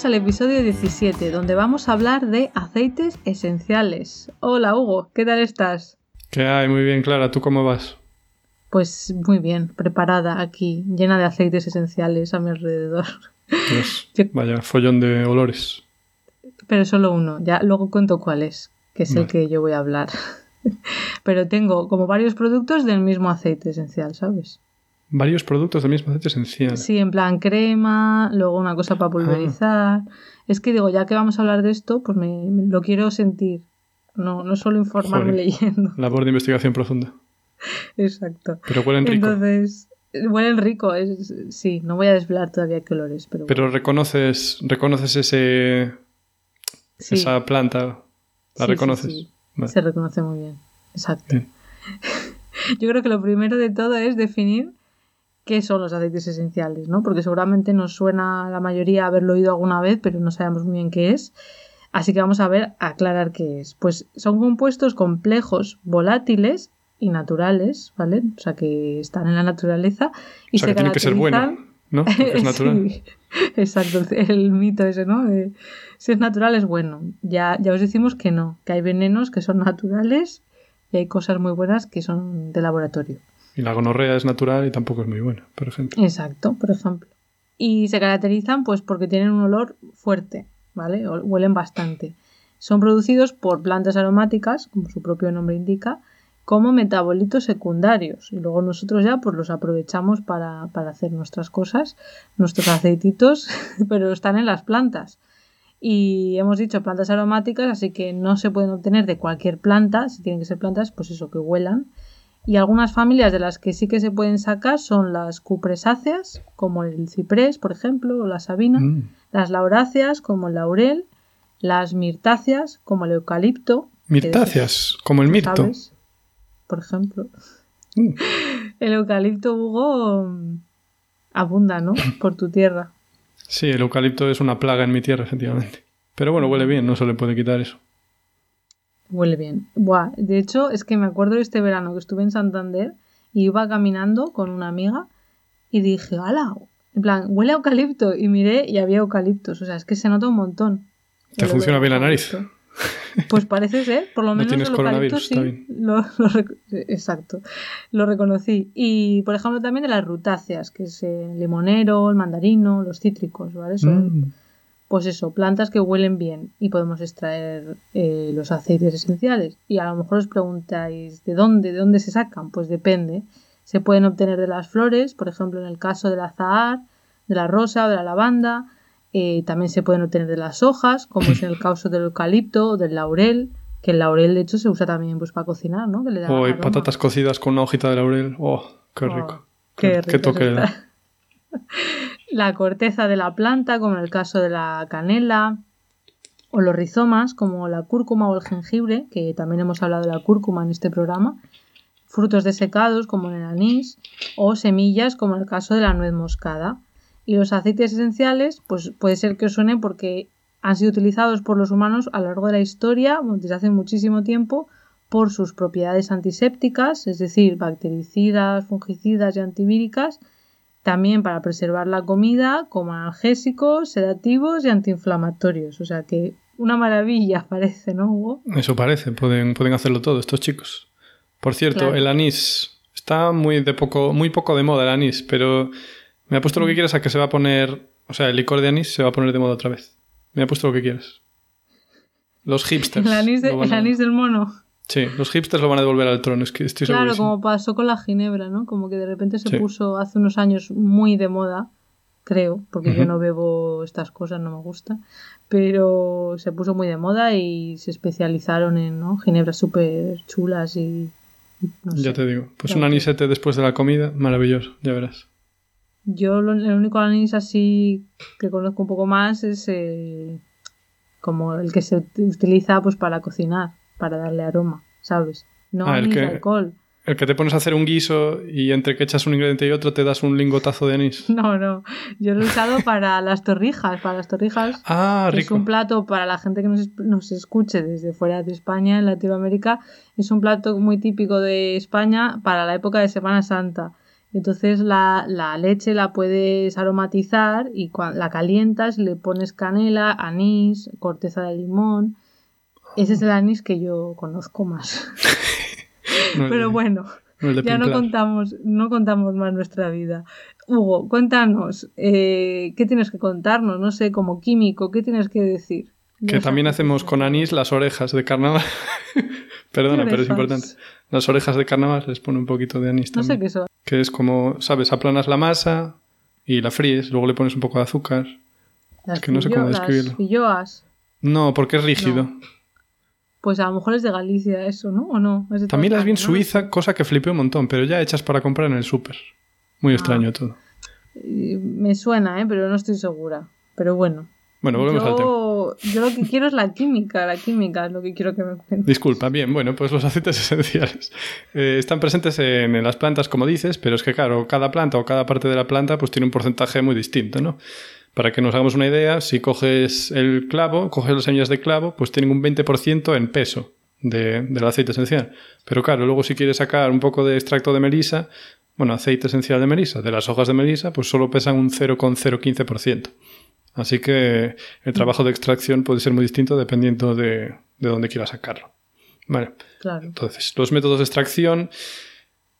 Bienvenidos al episodio 17, donde vamos a hablar de aceites esenciales. Hola Hugo, ¿qué tal estás? ¿Qué hay? Muy bien, Clara, ¿tú cómo vas? Pues muy bien, preparada aquí, llena de aceites esenciales a mi alrededor. vaya, follón de olores. Pero solo uno, ya luego cuento cuál es, que es el que yo voy a hablar. Pero tengo como varios productos del mismo aceite esencial, ¿sabes? Varios productos del mismo aceite esencial. Sí, en plan crema, luego una cosa para pulverizar. Es que digo, ya que vamos a hablar de esto, pues me, lo quiero sentir. No, no solo informarme leyendo. Labor de investigación profunda. Exacto. Pero huelen rico. Entonces, huelen rico. Es, sí, no voy a desvelar todavía qué olores. Pero, pero reconoces, reconoces ese, esa planta. ¿La reconoces? Sí, Se reconoce muy bien. Exacto. Yo creo que lo primero de todo es definir qué son los aceites esenciales, ¿no? Porque seguramente nos suena a la mayoría haberlo oído alguna vez, pero no sabemos muy bien qué es. Así que vamos a ver, aclarar qué es. Pues son compuestos complejos, volátiles y naturales, ¿vale? O sea, que están en la naturaleza y o sea, que tiene que ser bueno, ¿no? Porque es natural. sí, exacto, el mito ese, ¿no? si es natural es bueno. Ya, ya os decimos que no, que hay venenos que son naturales y hay cosas muy buenas que son de laboratorio. Y la gonorrea es natural y tampoco es muy buena, por ejemplo. Exacto, por ejemplo. Y se caracterizan pues porque tienen un olor fuerte, ¿vale? Huelen bastante. Son producidos por plantas aromáticas, como su propio nombre indica, como metabolitos secundarios. Y luego nosotros ya pues los aprovechamos para, para hacer nuestras cosas, nuestros aceititos, pero están en las plantas. Y hemos dicho plantas aromáticas, así que no se pueden obtener de cualquier planta, si tienen que ser plantas, pues eso, que huelan y algunas familias de las que sí que se pueden sacar son las cupresáceas, como el ciprés, por ejemplo, o la sabina, mm. las lauráceas, como el laurel, las mirtáceas, como el eucalipto. Mirtáceas, como el mirto. Por ejemplo. Mm. El eucalipto, Hugo, abunda, ¿no? Por tu tierra. Sí, el eucalipto es una plaga en mi tierra, efectivamente. Pero bueno, huele bien, no se le puede quitar eso. Huele bien. Buah, de hecho, es que me acuerdo de este verano que estuve en Santander y iba caminando con una amiga y dije, ¡hala! En plan, huele a eucalipto. Y miré y había eucaliptos. O sea, es que se nota un montón. ¿Te funciona bien la nariz? Pues parece ser, por lo menos no el coronavirus, sí, está bien. Lo, exacto, lo reconocí. Y, por ejemplo, también de las rutáceas, que es el limonero, el mandarino, los cítricos, ¿vale? Son, Mm. Pues eso, plantas que huelen bien y podemos extraer eh, los aceites esenciales. Y a lo mejor os preguntáis, ¿de dónde? ¿De dónde se sacan? Pues depende. Se pueden obtener de las flores, por ejemplo, en el caso del azahar, de la rosa o de la lavanda. Eh, también se pueden obtener de las hojas, como es en el caso del eucalipto o del laurel, que el laurel de hecho se usa también pues, para cocinar, ¿no? Que le da Oh, y patatas cocidas con una hojita de laurel. Oh, qué Oh, rico. qué qué rico toque le da. La corteza de la planta, como en el caso de la canela, o los rizomas, como la cúrcuma o el jengibre, que también hemos hablado de la cúrcuma en este programa, frutos desecados, como en el anís, o semillas, como en el caso de la nuez moscada. Y los aceites esenciales, pues puede ser que os suenen porque han sido utilizados por los humanos a lo largo de la historia, desde hace muchísimo tiempo, por sus propiedades antisépticas, es decir, bactericidas, fungicidas y antivíricas, también para preservar la comida, como analgésicos, sedativos y antiinflamatorios. O sea que una maravilla parece, ¿no, Hugo? Eso parece, pueden, pueden hacerlo todo estos chicos. Por cierto, Claro. el anís está muy de poco, muy poco de moda el anís, pero me ha puesto lo que quieras a que se va a poner, o sea, el licor de anís se va a poner de moda otra vez. Me ha puesto lo que quieras. Los hipsters. El anís, de- el anís del mono. Sí, los hipsters lo van a devolver al trono, es que estoy Claro, segurísimo. como pasó con la ginebra, ¿no? Como que de repente se Sí. puso hace unos años muy de moda, creo, porque yo no bebo estas cosas, no me gusta, pero se puso muy de moda y se especializaron en ¿no? ginebras súper chulas y... no sé. Ya te digo. Pues un anisete después de la comida, maravilloso, ya verás. Yo lo- el único anís así que conozco un poco más es eh, como el que se utiliza pues para cocinar, para darle aroma, ¿sabes? No Ah, el que- alcohol. El que te pones a hacer un guiso y entre que echas un ingrediente y otro te das un lingotazo de anís. No, no. Yo lo he usado para las torrijas, para las torrijas. Ah, que es rico. un plato para la gente que nos, nos escuche desde fuera de España, en Latinoamérica, es un plato muy típico de España para la época de Semana Santa. Entonces la, la leche la puedes aromatizar y la calientas, le pones canela, anís, corteza de limón. Ese es el anís que yo conozco más. No Pero de- bueno, no ya no contamos, no contamos más nuestra vida. Hugo, cuéntanos, eh, ¿qué tienes que contarnos? No sé, como químico, ¿qué tienes que decir? Que también hacemos con anís las orejas de carnaval. Perdona, ¿Qué pero es importante. Las orejas de carnaval les pone un poquito de anís No sé también. qué son. Que es como, ¿sabes? Aplanas la masa y la fríes, luego le pones un poco de azúcar. Las que no sé cómo describirlo. Las filloas. No, porque es rígido. No. Pues a lo mejor es de Galicia eso, ¿no? ¿O no? Es También las vi en. Suiza, cosa que flipé un montón, pero ya hechas para comprar en el súper. Muy extraño todo. Me suena, ¿eh? Pero no estoy segura. Pero bueno. Bueno, volvemos al tema. yo, yo lo que quiero es la química. La química es lo que quiero que me cuentes. Disculpa, bien, bueno, pues los aceites esenciales eh, están presentes en, en las plantas, como dices, pero es que, claro, cada planta o cada parte de la planta pues tiene un porcentaje muy distinto, ¿no? Para que nos hagamos una idea, si coges el clavo, coges las semillas de clavo, pues tienen un 20% en peso de- del aceite esencial. Pero claro, luego si quieres sacar un poco de extracto de melisa, bueno, aceite esencial de melisa, de las hojas de melisa, pues solo pesan un 0,015%. Así que el trabajo de extracción puede ser muy distinto dependiendo de, de dónde quieras sacarlo. Vale. Claro. Entonces, los métodos de extracción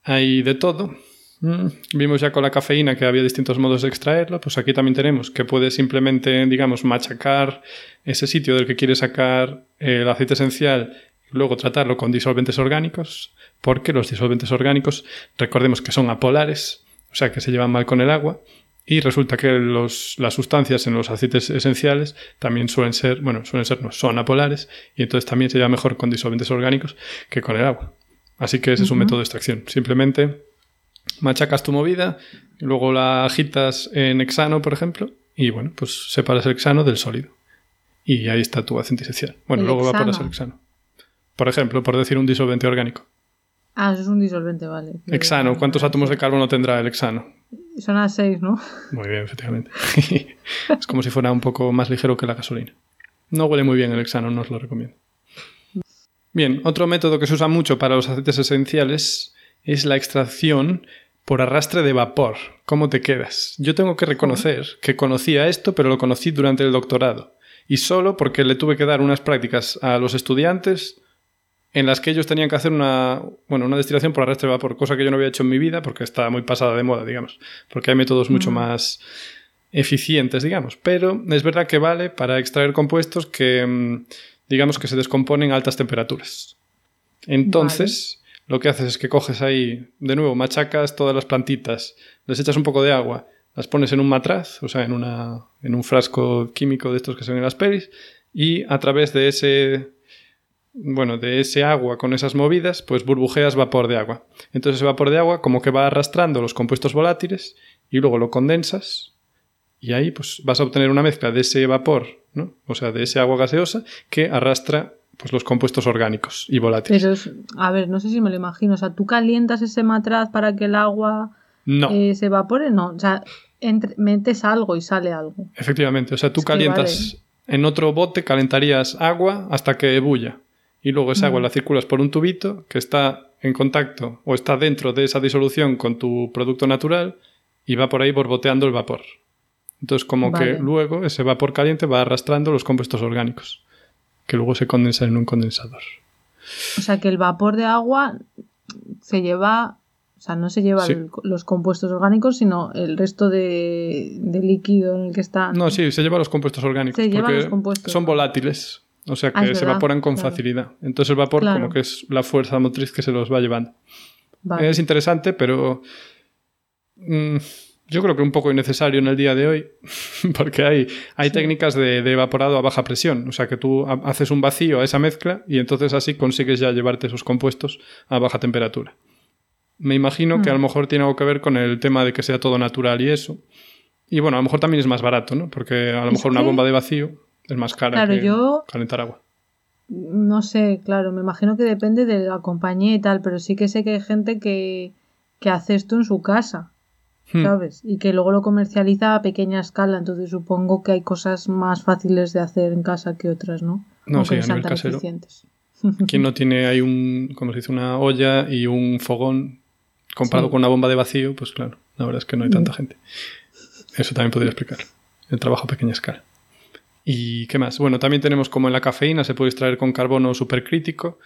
hay de todo. Mm, Vimos ya con la cafeína que había distintos modos de extraerla, pues aquí también tenemos que puedes simplemente, digamos, machacar ese sitio del que quieres sacar el aceite esencial y luego tratarlo con disolventes orgánicos, porque los disolventes orgánicos, recordemos que son apolares, o sea que se llevan mal con el agua, y resulta que los- las sustancias en los aceites esenciales también suelen ser, bueno, suelen ser, no, son apolares, y entonces también se lleva mejor con disolventes orgánicos que con el agua. Así que ese es un método de extracción. Simplemente machacas tu movida, luego la agitas en hexano, por ejemplo, y bueno, pues separas el hexano del sólido. Y ahí está tu aceite esencial. Bueno, El luego hexano. evaporas el hexano. Por ejemplo, por decir un disolvente orgánico. Ah, eso es un disolvente, vale. Hexano, ¿cuántos átomos de carbono tendrá el hexano? Son a seis, ¿no? Muy bien, efectivamente. es como si fuera un poco más ligero que la gasolina. No huele muy bien el hexano, no os lo recomiendo. Bien, otro método que se usa mucho para los aceites esenciales es la extracción por arrastre de vapor. ¿Cómo te quedas? Yo tengo que reconocer que conocía esto, pero lo conocí durante el doctorado. Y solo porque le tuve que dar unas prácticas a los estudiantes en las que ellos tenían que hacer una, bueno, una destilación por arrastre de vapor, cosa que yo no había hecho en mi vida porque estaba muy pasada de moda, digamos, porque hay métodos mucho más eficientes, digamos. Pero es verdad que vale para extraer compuestos que, mm, digamos, que se descomponen a altas temperaturas. Entonces, lo que haces es que coges ahí, de nuevo, machacas todas las plantitas, les echas un poco de agua, las pones en un matraz, o sea, en, una, en un frasco químico de estos que se ven en las pelis, y a través de ese bueno, de ese agua con esas movidas, pues burbujeas vapor de agua. Entonces ese vapor de agua como que va arrastrando los compuestos volátiles y luego lo condensas y ahí pues vas a obtener una mezcla de ese vapor, ¿no? O sea, de ese agua gaseosa que arrastra pues los compuestos orgánicos y volátiles. Pero, es- a ver, no sé si me lo imagino. O sea, tú calientas ese matraz para que el agua No, eh, se evapore. No, o sea, entre- metes algo y sale algo. efectivamente. O sea, tú Es calientas en otro bote, calentarías agua hasta que bulla. Y luego esa agua Mm. la circulas por un tubito que está en contacto o está dentro de esa disolución con tu producto natural y va por ahí borboteando el vapor. Entonces, como Vale. que luego ese vapor caliente va arrastrando los compuestos orgánicos, que luego se condensan en un condensador. O sea, que el vapor de agua se lleva. O sea, no se lleva Sí. el- los compuestos orgánicos, sino el resto de, de líquido en el que está. No, sí, se lleva los compuestos orgánicos. Se llevan los compuestos, son volátiles. O sea Ah, que se verdad, evaporan con claro. facilidad. Entonces el vapor Claro. como que es la fuerza motriz que se los va llevando. Vale. Es interesante, pero mm, yo creo que un poco innecesario en el día de hoy, porque hay, hay Sí. técnicas de, de evaporado a baja presión. O sea que tú ha- haces un vacío a esa mezcla y entonces así consigues ya llevarte esos compuestos a baja temperatura. Me imagino que a lo Mm. mejor tiene algo que ver con el tema de que sea todo natural y eso. Y bueno, a lo mejor también es más barato, ¿no? Porque a lo Es mejor una bomba de vacío Es más cara Claro, que yo- calentar agua. No sé, claro, me imagino que depende de la compañía y tal, pero sí que sé que hay gente que, que hace esto en su casa, Hmm. ¿sabes? Y que luego lo comercializa a pequeña escala, entonces supongo que hay cosas más fáciles de hacer en casa que otras, ¿no? No, Aunque sí, a sean nivel tan casero. eficientes. ¿Quién no tiene ahí un, como se dice, una olla y un fogón comparado Sí. con una bomba de vacío? Pues claro, la verdad es que no hay tanta gente. Eso también podría explicar. El trabajo a pequeña escala. ¿Y qué más? Bueno, también tenemos como en la cafeína se puede extraer con carbono supercrítico,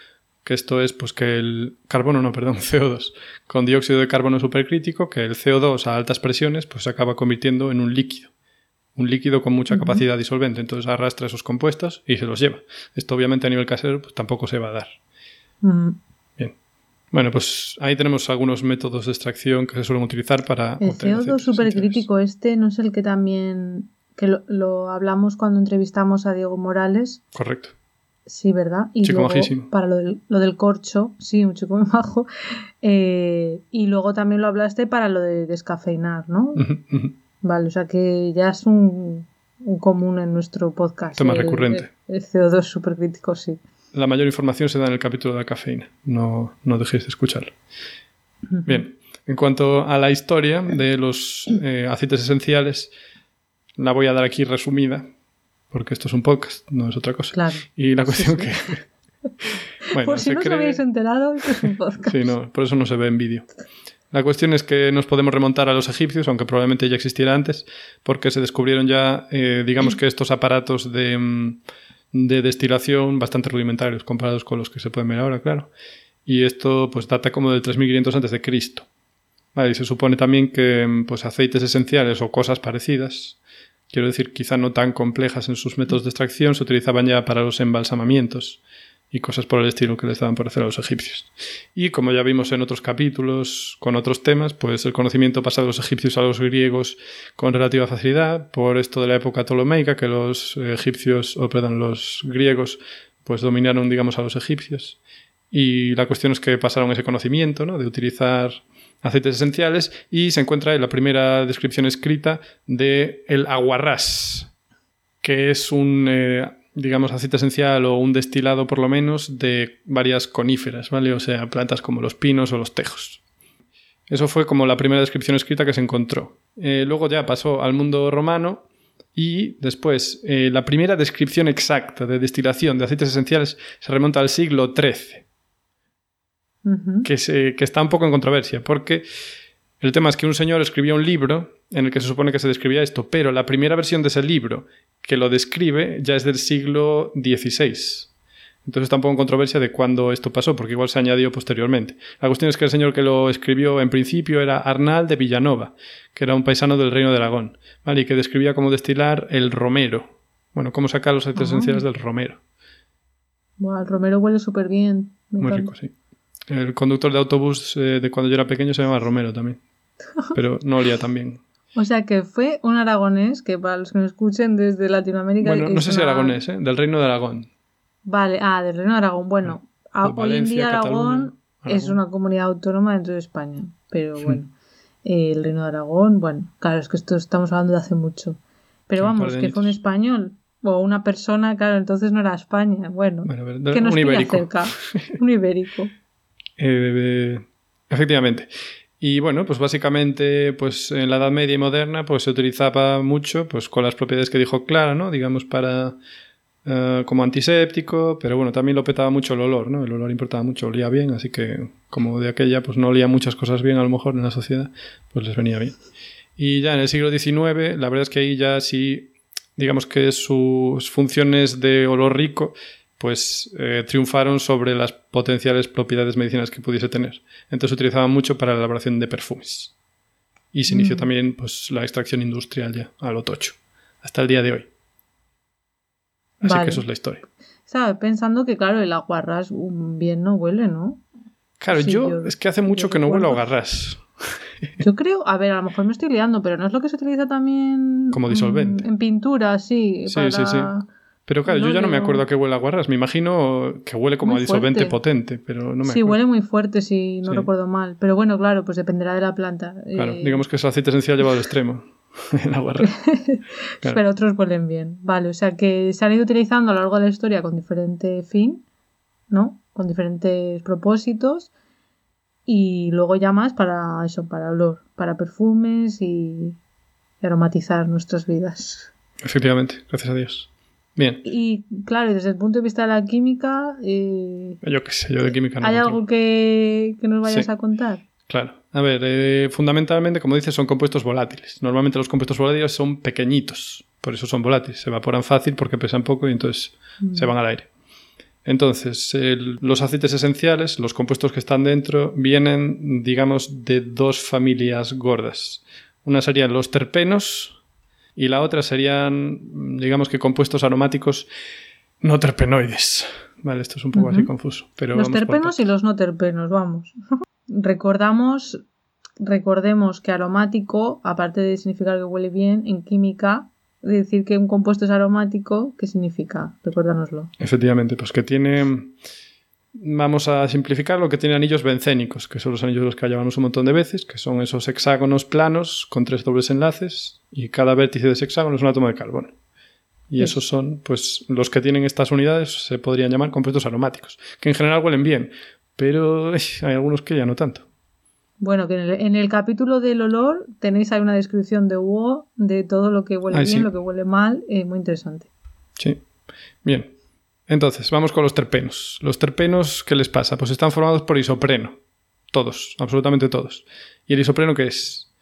que esto es pues que el carbono, no, perdón, CO2, con dióxido de carbono supercrítico, que el CO2 a altas presiones pues se acaba convirtiendo en un líquido. Un líquido con mucha capacidad disolvente, entonces arrastra esos compuestos y se los lleva. Esto obviamente a nivel casero pues tampoco se va a dar. Mm. Bien. Bueno, pues ahí tenemos algunos métodos de extracción que se suelen utilizar para El obtener CO2 aceites supercrítico este no es el que también que lo, lo hablamos cuando entrevistamos a Diego Morales. Correcto. Sí, ¿verdad? Y Chico luego, majísimo. para lo del, lo del corcho, sí, un chico muy majo. Eh, y luego también lo hablaste para lo de descafeinar, ¿no? Vale, o sea que ya es un, un común en nuestro podcast. Tema el- recurrente. El, CO2 supercrítico, sí. La mayor información se da en el capítulo de la cafeína. No, no dejéis de escucharlo. Bien. En cuanto a la historia de los eh, aceites esenciales, la voy a dar aquí resumida, porque esto es un podcast, no es otra cosa. Claro. Y la cuestión sí. que... bueno, Por si no os cree- habéis enterado, esto es un podcast. Sí, no, por eso no se ve en vídeo. La cuestión es que nos podemos remontar a los egipcios, aunque probablemente ya existiera antes, porque se descubrieron ya, eh, digamos que estos aparatos de, mm, de destilación bastante rudimentarios comparados con los que se pueden ver ahora, claro. Y esto pues data como del 3500 antes de Cristo. Vale, y se supone también que mm, pues aceites esenciales o cosas parecidas, quiero decir, quizá no tan complejas en sus métodos de extracción, se utilizaban ya para los embalsamamientos y cosas por el estilo que les daban por hacer a los egipcios. Y como ya vimos en otros capítulos con otros temas, pues el conocimiento pasa de los egipcios a los griegos con relativa facilidad, por esto de la época ptolomeica, que los egipcios, o perdón, los griegos, pues dominaron, digamos, a los egipcios. Y la cuestión es que pasaron ese conocimiento, ¿no? De utilizar aceites esenciales y se encuentra en la primera descripción escrita de el aguarrás, que es un, eh, digamos, aceite esencial o un destilado por lo menos de varias coníferas, ¿vale? O sea, plantas como los pinos o los tejos. Eso fue como la primera descripción escrita que se encontró. Eh, luego ya pasó al mundo romano y después eh, la primera descripción exacta de destilación de aceites esenciales se remonta al siglo XIII Que, se- que está un poco en controversia, porque el tema es que un señor escribió un libro en el que se supone que se describía esto, pero la primera versión de ese libro que lo describe ya es del siglo XVI. Entonces está un poco en controversia de cuándo esto pasó, porque igual se añadió posteriormente. La cuestión es que el señor que lo escribió en principio era Arnal de Villanova, que era un paisano del reino de Aragón, ¿vale? y que describía cómo destilar el romero. Bueno, cómo sacar los aceites Ah. esenciales del romero. El romero huele súper bien. Me Muy encanta. rico, sí. El conductor de autobús eh, de cuando yo era pequeño se llamaba Romero también. Pero no olía tan bien. O sea que fue un aragonés que para los que me escuchen desde Latinoamérica. Bueno, no sé si una- aragonés, ¿eh? Del reino de Aragón. Vale, ah, del Reino de Aragón. Bueno, Pues hoy en día Aragón, Cataluña, es una comunidad autónoma dentro de España. Pero bueno, eh, el Reino de Aragón, bueno, claro, es que esto estamos hablando de hace mucho. Pero vamos, que fue un español o una persona, claro, entonces no era España. Bueno, que nos un ibérico. cerca. Un ibérico. Eh, efectivamente. Y bueno, pues básicamente, pues en la Edad Media y moderna, pues se utilizaba mucho, pues con las propiedades que dijo Clara, ¿no? Digamos para eh, como antiséptico, pero bueno, también lo petaba mucho el olor, ¿no? El olor importaba mucho, olía bien, así que como de aquella, pues no olía muchas cosas bien a lo mejor en la sociedad, pues les venía bien. Y ya en el siglo XIX, la verdad es que ahí ya sí, digamos que sus funciones de olor rico, pues eh, triunfaron sobre las potenciales propiedades medicinales que pudiese tener. Entonces se utilizaban mucho para la elaboración de perfumes. Y se inició Mm. también pues, la extracción industrial ya, a lo tocho, hasta el día de hoy. Así Vale. que eso es la historia. Estaba pensando que, claro, el aguarrás bien no huele, ¿no? Claro, Sí, yo, yo- es que hace mucho que no huelo a garras. Yo creo, a ver, a lo mejor me estoy liando, pero no es lo que se utiliza también Como disolvente. en pintura, sí. Sí, para- sí, sí. Pero claro, yo ya no me acuerdo a qué huele a guarras. Me imagino que huele como Muy a disolvente fuerte. potente, pero no me Sí, acuerdo. huele muy fuerte, si no Sí. recuerdo mal. Pero bueno, claro, pues dependerá de la planta. Claro, Eh, digamos que es aceite esencial llevado al extremo. rara. Claro. Pero otros huelen bien. Vale, o sea que se han ido utilizando a lo largo de la historia con diferente fin, ¿no? Con diferentes propósitos. Y luego ya más para eso, para olor, para perfumes y aromatizar nuestras vidas. Efectivamente, gracias a Dios. Bien, Y claro, desde el punto de vista de la química, eh, yo qué sé, yo de química no ¿hay algo que, que nos vayas Sí. a contar? Claro. A ver, eh, fundamentalmente, como dices, son compuestos volátiles. Normalmente los compuestos volátiles son pequeñitos, por eso son volátiles. Se evaporan fácil porque pesan poco y entonces se van al aire. Entonces, el- los aceites esenciales, los compuestos que están dentro, vienen, digamos, de dos familias gordas. Una serían los terpenos y la otra serían, digamos que compuestos aromáticos no terpenoides. Vale, esto es un poco así confuso. Pero los terpenos y los no terpenos, vamos. Recordamos, recordemos que aromático, aparte de significar que huele bien, en química, decir que un compuesto es aromático, ¿qué significa? Recuérdanoslo. Efectivamente, pues que tiene. Vamos a simplificar lo que tiene anillos bencénicos, que son los anillos los que llevamos un montón de veces, que son esos hexágonos planos con tres dobles enlaces y cada vértice de ese hexágono es un átomo de carbono. Y Sí. esos son, pues, los que tienen estas unidades se podrían llamar compuestos aromáticos, que en general huelen bien, pero hay algunos que ya no tanto. Bueno, que en el, en el capítulo del olor tenéis ahí una descripción de Hugo de todo lo que huele Ay, bien, sí. lo que huele mal, eh, muy interesante. Sí. Bien. Entonces, vamos con los terpenos. Los terpenos, ¿qué les pasa? Pues están formados por isopreno. Todos, absolutamente todos. ¿Y el isopreno qué es?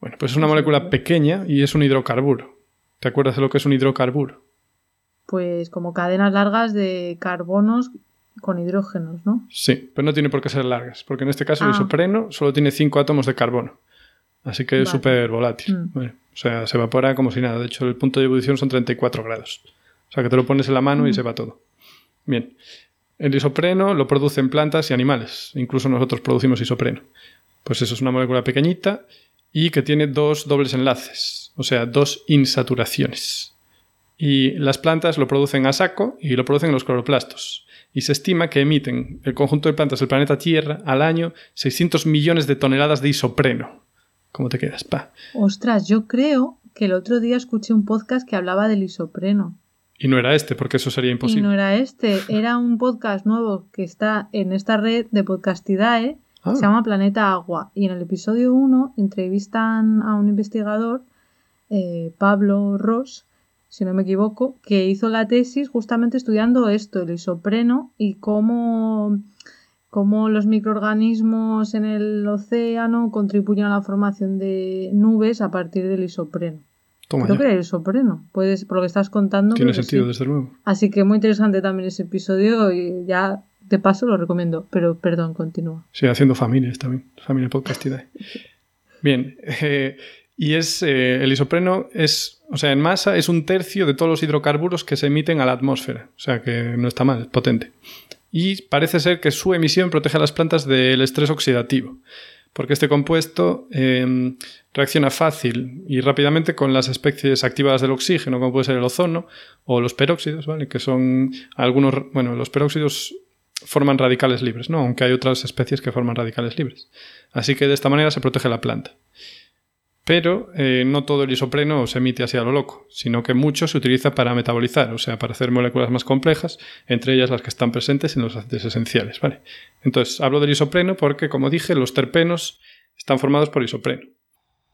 Bueno, pues es una molécula pequeña y es un hidrocarburo. ¿Te acuerdas de lo que es un hidrocarburo? Pues como cadenas largas de carbonos con hidrógenos, ¿no? Sí, pero no tiene por qué ser largas, porque en este caso el Ah. isopreno solo tiene 5 átomos de carbono. Así que es súper volátil. Mm. Bueno, o sea, se evapora como si nada. De hecho, el punto de ebullición son 34 grados. O sea, que te lo pones en la mano y se va todo. Bien. El isopreno lo producen plantas y animales. Incluso nosotros producimos isopreno. Pues eso es una molécula pequeñita y que tiene dos dobles enlaces, o sea, dos insaturaciones. Y las plantas lo producen a saco y lo producen en los cloroplastos. Y se estima que emiten el conjunto de plantas del planeta Tierra al año 600 millones de toneladas de isopreno. ¿Cómo te quedas, pa? Ostras, yo creo que el otro día escuché un podcast que hablaba del isopreno. Y no era este, porque eso sería Y imposible. no era este, era un podcast nuevo que está en esta red de Podcastidae, Ah, se llama Planeta Agua. Y en el episodio 1 entrevistan a un investigador, eh, Pablo Ross, si no me equivoco, que hizo la tesis justamente estudiando esto, el isopreno, y cómo, cómo los microorganismos en el océano contribuyen a la formación de nubes a partir del isopreno. Toma Creo ya. que era el isopreno, puedes, por lo que estás contando. Tiene que sentido, sí. desde luego. Así que muy interesante también ese episodio y ya de paso lo recomiendo. Pero perdón, continúa. Sí, haciendo familias también. Familia podcastidae. Bien. eh, y es eh, el isopreno es, o sea, en masa es un tercio de todos los hidrocarburos que se emiten a la atmósfera. O sea que no está mal, es potente. Y parece ser que su emisión protege a las plantas del estrés oxidativo. Porque este compuesto eh, reacciona fácil y rápidamente con las especies activadas del oxígeno, como puede ser el ozono o los peróxidos, ¿vale? Que son algunos, bueno, los peróxidos forman radicales libres, ¿no? Aunque hay otras especies que forman radicales libres. Así que de esta manera se protege la planta. Pero eh, no todo el isopreno se emite así a lo loco, sino que mucho se utiliza para metabolizar, o sea, para hacer moléculas más complejas, entre ellas las que están presentes en los aceites esenciales, ¿vale? Entonces, hablo del isopreno porque, como dije, los terpenos están formados por isopreno.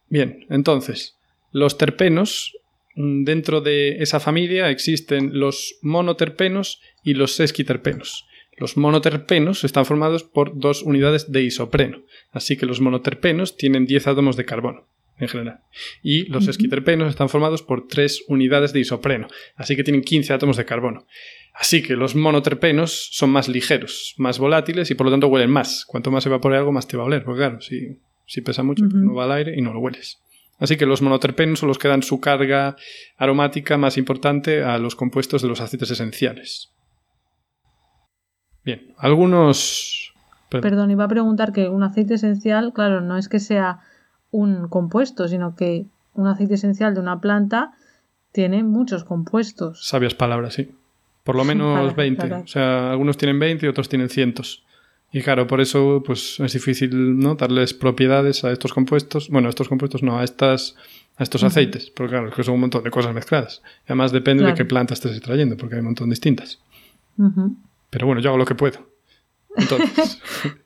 Bien, entonces, los terpenos, mm, dentro de esa familia existen los monoterpenos y los sesquiterpenos. Los monoterpenos están formados por dos unidades de isopreno, así que los monoterpenos tienen 10 átomos de carbono en general. Y los esquiterpenos están formados por 3 unidades de isopreno, así que tienen 15 átomos de carbono. Así que los monoterpenos son más ligeros, más volátiles y por lo tanto huelen más. Cuanto más evapore algo, más te va a oler, porque claro, si, si pesa mucho, pues no va al aire y no lo hueles. Así que los monoterpenos son los que dan su carga aromática más importante a los compuestos de los aceites esenciales. Bien, algunos... perdón. Perdón, iba a preguntar que un aceite esencial, claro, no es que sea un compuesto, sino que un aceite esencial de una planta tiene muchos compuestos. Sabias palabras, sí. Por lo menos Para 20. aclarar. O sea, algunos tienen 20 y otros tienen cientos. Y claro, por eso pues es difícil ¿no? darles propiedades a estos compuestos. Bueno, a estos compuestos no, a estas a estos aceites, porque claro, es que son un montón de cosas mezcladas. Y además depende de qué planta estés extrayendo, porque hay un montón distintas. Pero bueno, yo hago lo que puedo. Entonces,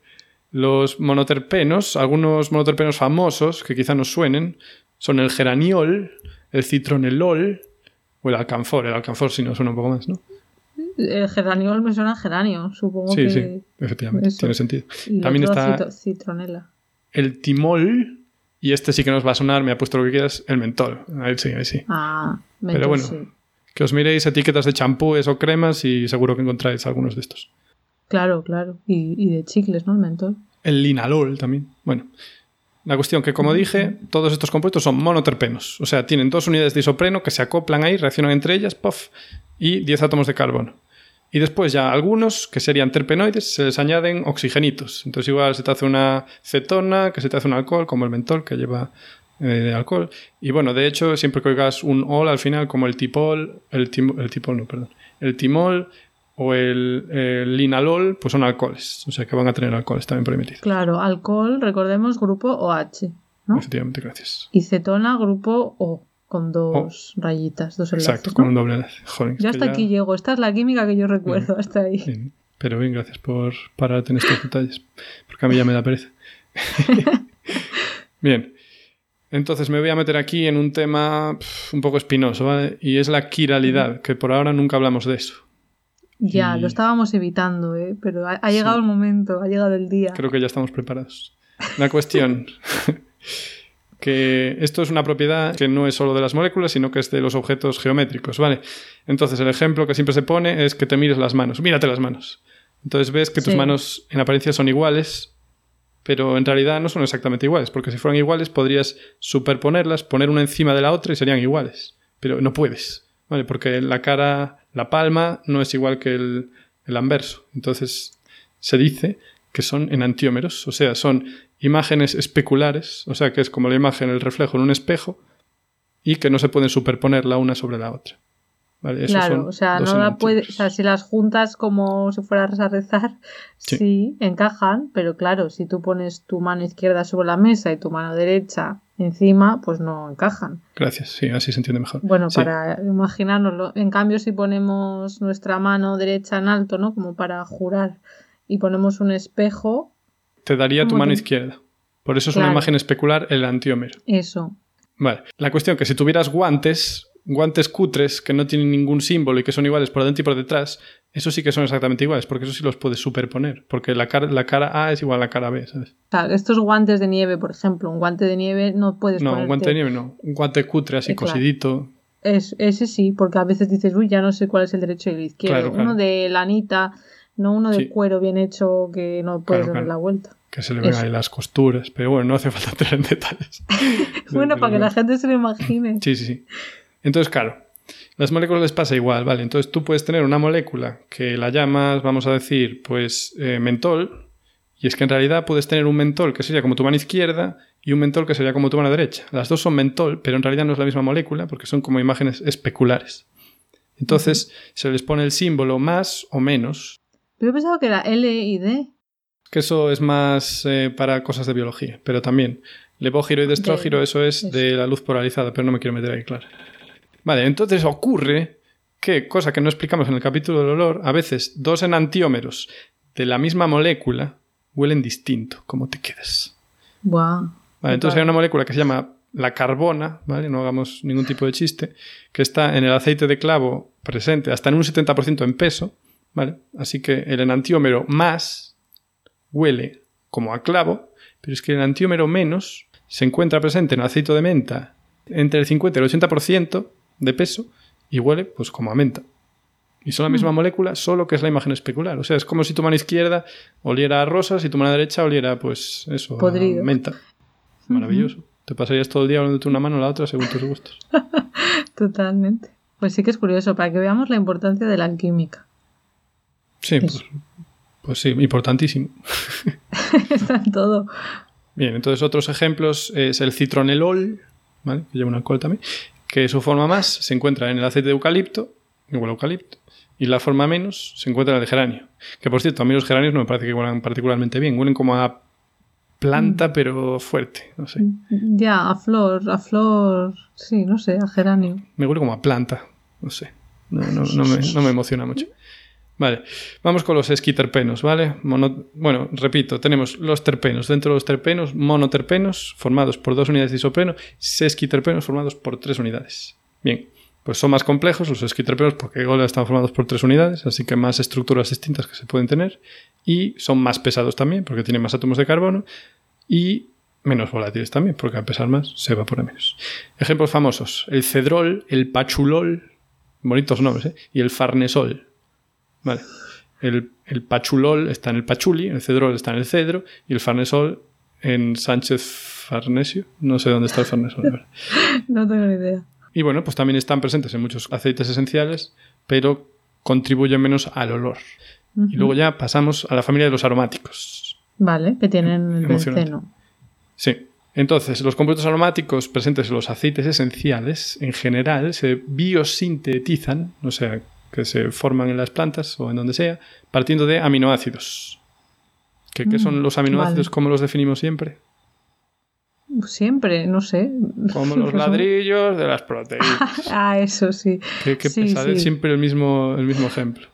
los monoterpenos, algunos monoterpenos famosos que quizá nos suenen, son el geraniol, el citronelol o el alcanfor. El alcanfor si nos suena un poco más, ¿no? El geraniol me suena a geranio, supongo sí, que... Sí, efectivamente, tiene sentido. También está citronela. el timol, y este sí que nos va a sonar, me ha puesto lo que quieras, el mentol. Ahí sí, ahí sí. Ah, mentol, Pero bueno, sí. que os miréis etiquetas de champúes o cremas y seguro que encontráis algunos de estos. Claro, claro. Y, y de chicles, ¿no? El mentol. El linalol también. Bueno, la cuestión que, como dije, todos estos compuestos son monoterpenos. O sea, tienen dos unidades de isopreno que se acoplan ahí, reaccionan entre ellas, puff, y 10 átomos de carbono. Y después ya algunos, que serían terpenoides, se les añaden oxigenitos. Entonces igual se te hace una cetona, que se te hace un alcohol, como el mentol, que lleva eh, alcohol. Y bueno, de hecho, siempre que oigas un ol al final, como el tipol, el, tim, el tipol no, perdón, el timol o el, el, linalol, pues son alcoholes. O sea que van a tener alcoholes también permitidos. Claro, alcohol, recordemos, grupo OH, ¿no? Efectivamente, gracias. Y cetona, grupo O, con dos oh. rayitas, dos enlaces. Exacto, con un doble enlace. Joder, yo hasta ya... aquí llego. Esta es la química que yo recuerdo, bien, hasta ahí. Bien. Pero bien, gracias por pararte en estos detalles. Porque a mí ya me da pereza. bien. Entonces me voy a meter aquí en un tema pff, un poco espinoso, ¿vale? Y es la quiralidad, que por ahora nunca hablamos de eso. Ya, y... lo estábamos evitando, ¿eh? Pero ha, ha llegado sí. el momento, ha llegado el día. Creo que ya estamos preparados. La cuestión, que esto es una propiedad que no es solo de las moléculas, sino que es de los objetos geométricos, ¿vale? Entonces el ejemplo que siempre se pone es que te mires las manos, mírate las manos. Entonces ves que tus manos en apariencia son iguales, pero en realidad no son exactamente iguales, porque si fueran iguales podrías superponerlas, poner una encima de la otra y serían iguales, pero no puedes, ¿vale? Porque la cara, la palma no es igual que el, el anverso. Entonces se dice que son enantiómeros, o sea, son imágenes especulares, o sea, que es como la imagen, el reflejo en un espejo, y que no se pueden superponer la una sobre la otra. Claro, o sea, no la puede, o sea, si las juntas como si fueras a rezar, sí. sí. encajan, pero claro, si tú pones tu mano izquierda sobre la mesa y tu mano derecha encima, pues no encajan. Gracias, sí, así se entiende mejor. Bueno, sí. para imaginárnoslo. En cambio, si ponemos nuestra mano derecha en alto, ¿no? Como para jurar, y ponemos un espejo. Te daría tu mano te... izquierda. Por eso es claro. una imagen especular el antiómero. Eso. Vale. La cuestión que si tuvieras guantes, guantes cutres que no tienen ningún símbolo y que son iguales por dentro y por detrás, eso sí que son exactamente iguales, porque eso sí los puedes superponer, porque la cara, la cara A es igual a la cara B, ¿sabes? Estos guantes de nieve, por ejemplo, un guante de nieve no puedes No, ponerte... un guante de nieve no, un guante cutre así claro. cosidito. Es, ese sí, porque a veces dices, uy, ya no sé cuál es el derecho y el izquierdo. Claro, claro. Uno de lanita, no uno de sí. cuero bien hecho que no puedes darle la vuelta. Que se le ven ahí las costuras, pero bueno, no hace falta entrar en detalles. bueno, para que la gente se lo imagine. Sí, sí, sí. Entonces, claro, las moléculas les pasa igual, ¿vale? Entonces tú puedes tener una molécula que la llamas, vamos a decir, pues eh, mentol, y es que en realidad puedes tener un mentol que sería como tu mano izquierda y un mentol que sería como tu mano derecha. Las dos son mentol, pero en realidad no es la misma molécula porque son como imágenes especulares. Entonces se les pone el símbolo más o menos. Pero he pensado que era L y D. Que eso es más eh, para cosas de biología, pero también levógiro y destrógiro, de... eso es eso. de la luz polarizada, pero no me quiero meter ahí, claro. Vale, entonces ocurre que, cosa que no explicamos en el capítulo del olor, a veces dos enantiómeros de la misma molécula huelen distinto. ¿Cómo te quedas? Wow. Vale, entonces hay una molécula que se llama la carbona, ¿vale? No hagamos ningún tipo de chiste, que está en el aceite de clavo presente hasta en un 70% en peso, ¿vale? Así que el enantiómero más huele como a clavo, pero es que el enantiómero menos se encuentra presente en el aceite de menta entre el 50 y el 80% de peso y huele pues como a menta. Y son la misma mm. molécula, solo que es la imagen especular. O sea, es como si tu mano izquierda oliera a rosas y tu mano derecha oliera, pues, eso, Podrido. a menta. Maravilloso. Te pasarías todo el día hablando de una mano a la otra según tus gustos. Totalmente. Pues sí que es curioso, para que veamos la importancia de la química. Sí, pues, pues, sí, importantísimo. Está en todo. Bien, entonces otros ejemplos es el citronelol, ¿vale? que lleva un alcohol también, que su forma más se encuentra en el aceite de eucalipto, igual eucalipto, Y la forma menos se encuentra en el geranio. Que por cierto, a mí los geranios no me parece que huelan particularmente bien. Huelen como a planta, pero fuerte. No sé. Ya, a flor, a flor. Sí, no sé, a geranio. Me huele como a planta. No sé. No, no, no, me, no me emociona mucho. Vale, vamos con los esquiterpenos, ¿vale? Bueno, repito, tenemos los terpenos. Dentro de los terpenos, monoterpenos, formados por dos unidades de isopreno, sesquiterpenos, formados por tres unidades. Bien, pues son más complejos los esquiterpenos porque igual están formados por tres unidades, así que más estructuras distintas que se pueden tener. Y son más pesados también porque tienen más átomos de carbono. Y menos volátiles también, porque al pesar más se evapora menos. Ejemplos famosos: el cedrol, el pachulol, bonitos nombres, ¿eh? Y el farnesol. Vale. El, el pachulol está en el pachuli, el cedrol está en el cedro y el farnesol en Sánchez Farnesio. No sé dónde está el farnesol. No tengo ni idea. y bueno, pues también están presentes en muchos aceites esenciales, pero contribuyen menos al olor. Y luego ya pasamos a la familia de los aromáticos. Vale, que tienen el benceno. Sí. Entonces, los compuestos aromáticos presentes en los aceites esenciales, en general, se biosintetizan, o sea, que se forman en las plantas o en donde sea, partiendo de aminoácidos. ¿Qué, qué son Mm, los aminoácidos? vale. ¿Cómo los definimos siempre? Siempre, no sé. Como los Pues ladrillos de las proteínas. Ah, eso sí. Qué, qué Sí, pesadez, sí. siempre el mismo, el mismo ejemplo.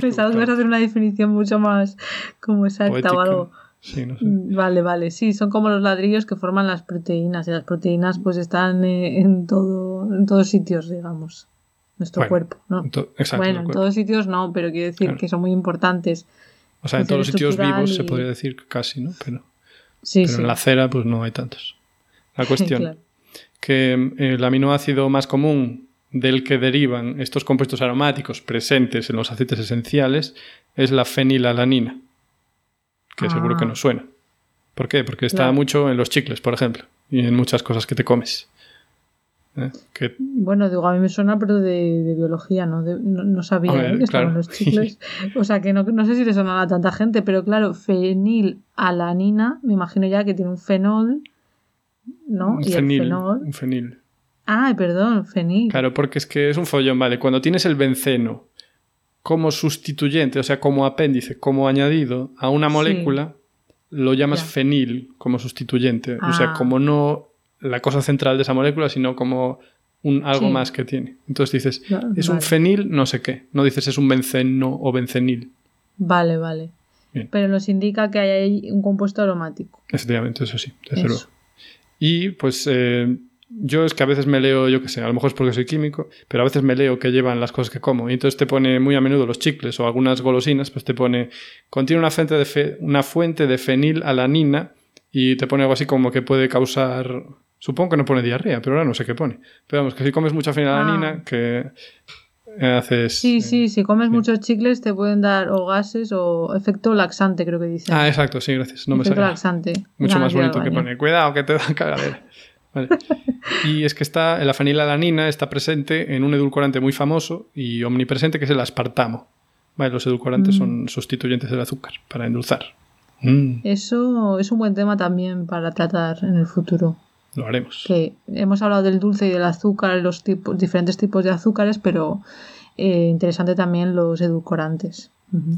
Pensaba que ibas a hacer una definición mucho más como exacta poética. o algo. Sí, no sé. Mm, Vale, vale, sí, son como los ladrillos que forman las proteínas y las proteínas pues están eh, en todo, en todos sitios, digamos, nuestro Bueno, cuerpo, ¿no? Exacto, bueno, en todos sitios no, pero quiero decir Claro. que son muy importantes. O sea, en todos los sitios vivos se podría decir casi, ¿no? Pero, Sí, pero sí. en la cera, pues no hay tantos. La cuestión. Claro. que eh, el aminoácido más común del que derivan estos compuestos aromáticos presentes en los aceites esenciales es la fenilalanina, que Ah. seguro que nos suena. ¿Por qué? Porque está Claro. mucho en los chicles, por ejemplo, y en muchas cosas que te comes. ¿Eh? Bueno, digo, a mí me suena, pero de, de biología, ¿no? De- no, no sabía Hombre, ¿eh? que estaban claro. los chicles. O sea, que no, no sé si le sonará a tanta gente, pero claro, fenilalanina, me imagino ya que tiene un fenol, ¿no? un y fenil, el fenol. un fenil. Ah, perdón, fenil. Claro, porque es que es un follón, ¿vale? Cuando tienes el benceno como sustituyente, o sea, como apéndice, como añadido a una Sí. molécula, lo llamas Ya. fenil como sustituyente. O sea, Ah. como no la cosa central de esa molécula, sino como un, algo Sí. más que tiene. Entonces dices, Va- es un fenil no sé qué. No dices es un benceno o bencenil. Vale, vale. Bien. Pero nos indica que hay ahí un compuesto aromático. Efectivamente, eso sí, desde Eso. luego. Y pues eh, yo es que a veces me leo, yo qué sé, a lo mejor es porque soy químico, pero a veces me leo que llevan las cosas que como. Y entonces te pone muy a menudo los chicles o algunas golosinas, pues te pone, contiene una fuente de, fe- una fuente de fenilalanina y te pone algo así como que puede causar, supongo que no pone diarrea, pero ahora no sé qué pone. Pero vamos, que si comes mucha fenilalanina, Ah. que eh, haces... Sí, eh, sí, si comes sí. muchos chicles te pueden dar o gases o efecto laxante, creo que dicen. Ah, exacto, sí, gracias. No me efecto salía. laxante. Mucho más bonito que pone. Cuidado, que te da cagadera. Vale. Y es que está, la fenilalanina está presente en un edulcorante muy famoso y omnipresente que es el aspartamo. Vale, los edulcorantes Mm. son sustituyentes del azúcar para endulzar. Mm, Eso es un buen tema también para tratar en el futuro. Lo haremos. Que hemos hablado del dulce y del azúcar, los tipos, diferentes tipos de azúcares, pero eh, interesante también los edulcorantes.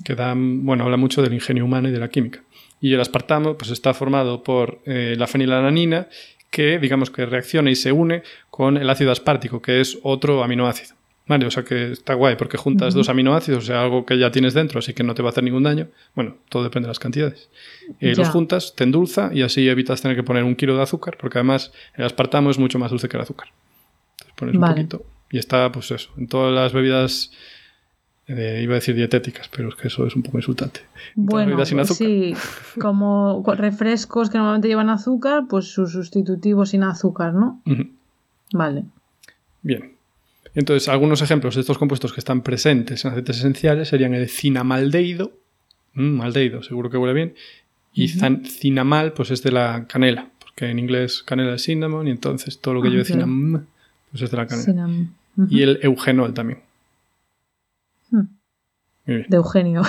Que da, bueno, habla mucho del ingenio humano y de la química. Y el aspartamo pues, está formado por eh, la fenilalanina que, digamos, que reacciona y se une con el ácido aspartico, que es otro aminoácido. Vale, o sea que está guay porque juntas dos aminoácidos, o sea, algo que ya tienes dentro, así que no te va a hacer ningún daño. Bueno, todo depende de las cantidades. Eh, los juntas, te endulza y así evitas tener que poner un kilo de azúcar, porque además el aspartamo es mucho más dulce que el azúcar. Entonces pones Vale. un poquito y está, pues eso, en todas las bebidas, eh, iba a decir dietéticas, pero es que eso es un poco insultante. Bueno, bebidas sin azúcar. sí, como refrescos que normalmente llevan azúcar, pues su sustitutivo sin azúcar, ¿no? Vale. Bien. Entonces, algunos ejemplos de estos compuestos que están presentes en aceites esenciales serían el cinamaldehído, mm, maldehído, seguro que huele bien, y cinamal, pues es de la canela, porque en inglés canela es cinnamon, y entonces todo lo que Ah, lleve cinam, pues es de la canela. Y el eugenol también. Hmm. Muy bien. De Eugenio.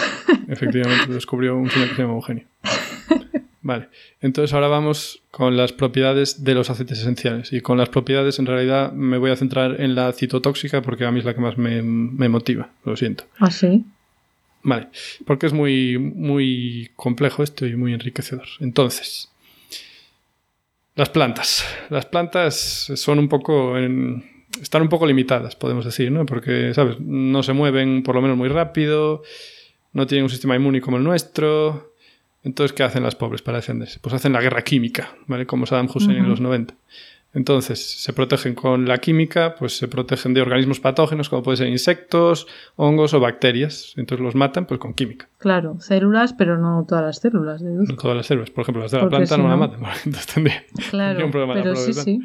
Efectivamente, descubrió un señor que se llama Eugenio. Vale, entonces ahora vamos con las propiedades de los aceites esenciales. Y con las propiedades en realidad me voy a centrar en la citotóxica porque a mí es la que más me, me motiva, lo siento. ¿Ah, sí? Vale, porque es muy, muy complejo esto y muy enriquecedor. Entonces, las plantas. Las plantas son un poco... están un poco limitadas, podemos decir, ¿no? Porque, ¿sabes? No se mueven por lo menos muy rápido, no tienen un sistema inmune como el nuestro. Entonces, ¿qué hacen las pobres para defenderse? Pues hacen la guerra química, ¿vale? Como Saddam Hussein en los 90. Entonces, se protegen con la química, pues se protegen de organismos patógenos, como pueden ser insectos, hongos o bacterias. Entonces los matan pues con química. Claro, células, pero no todas las células. No todas las células. Por ejemplo, las de la planta no, la matan. Entonces también. Claro, un problema pero sí, sí.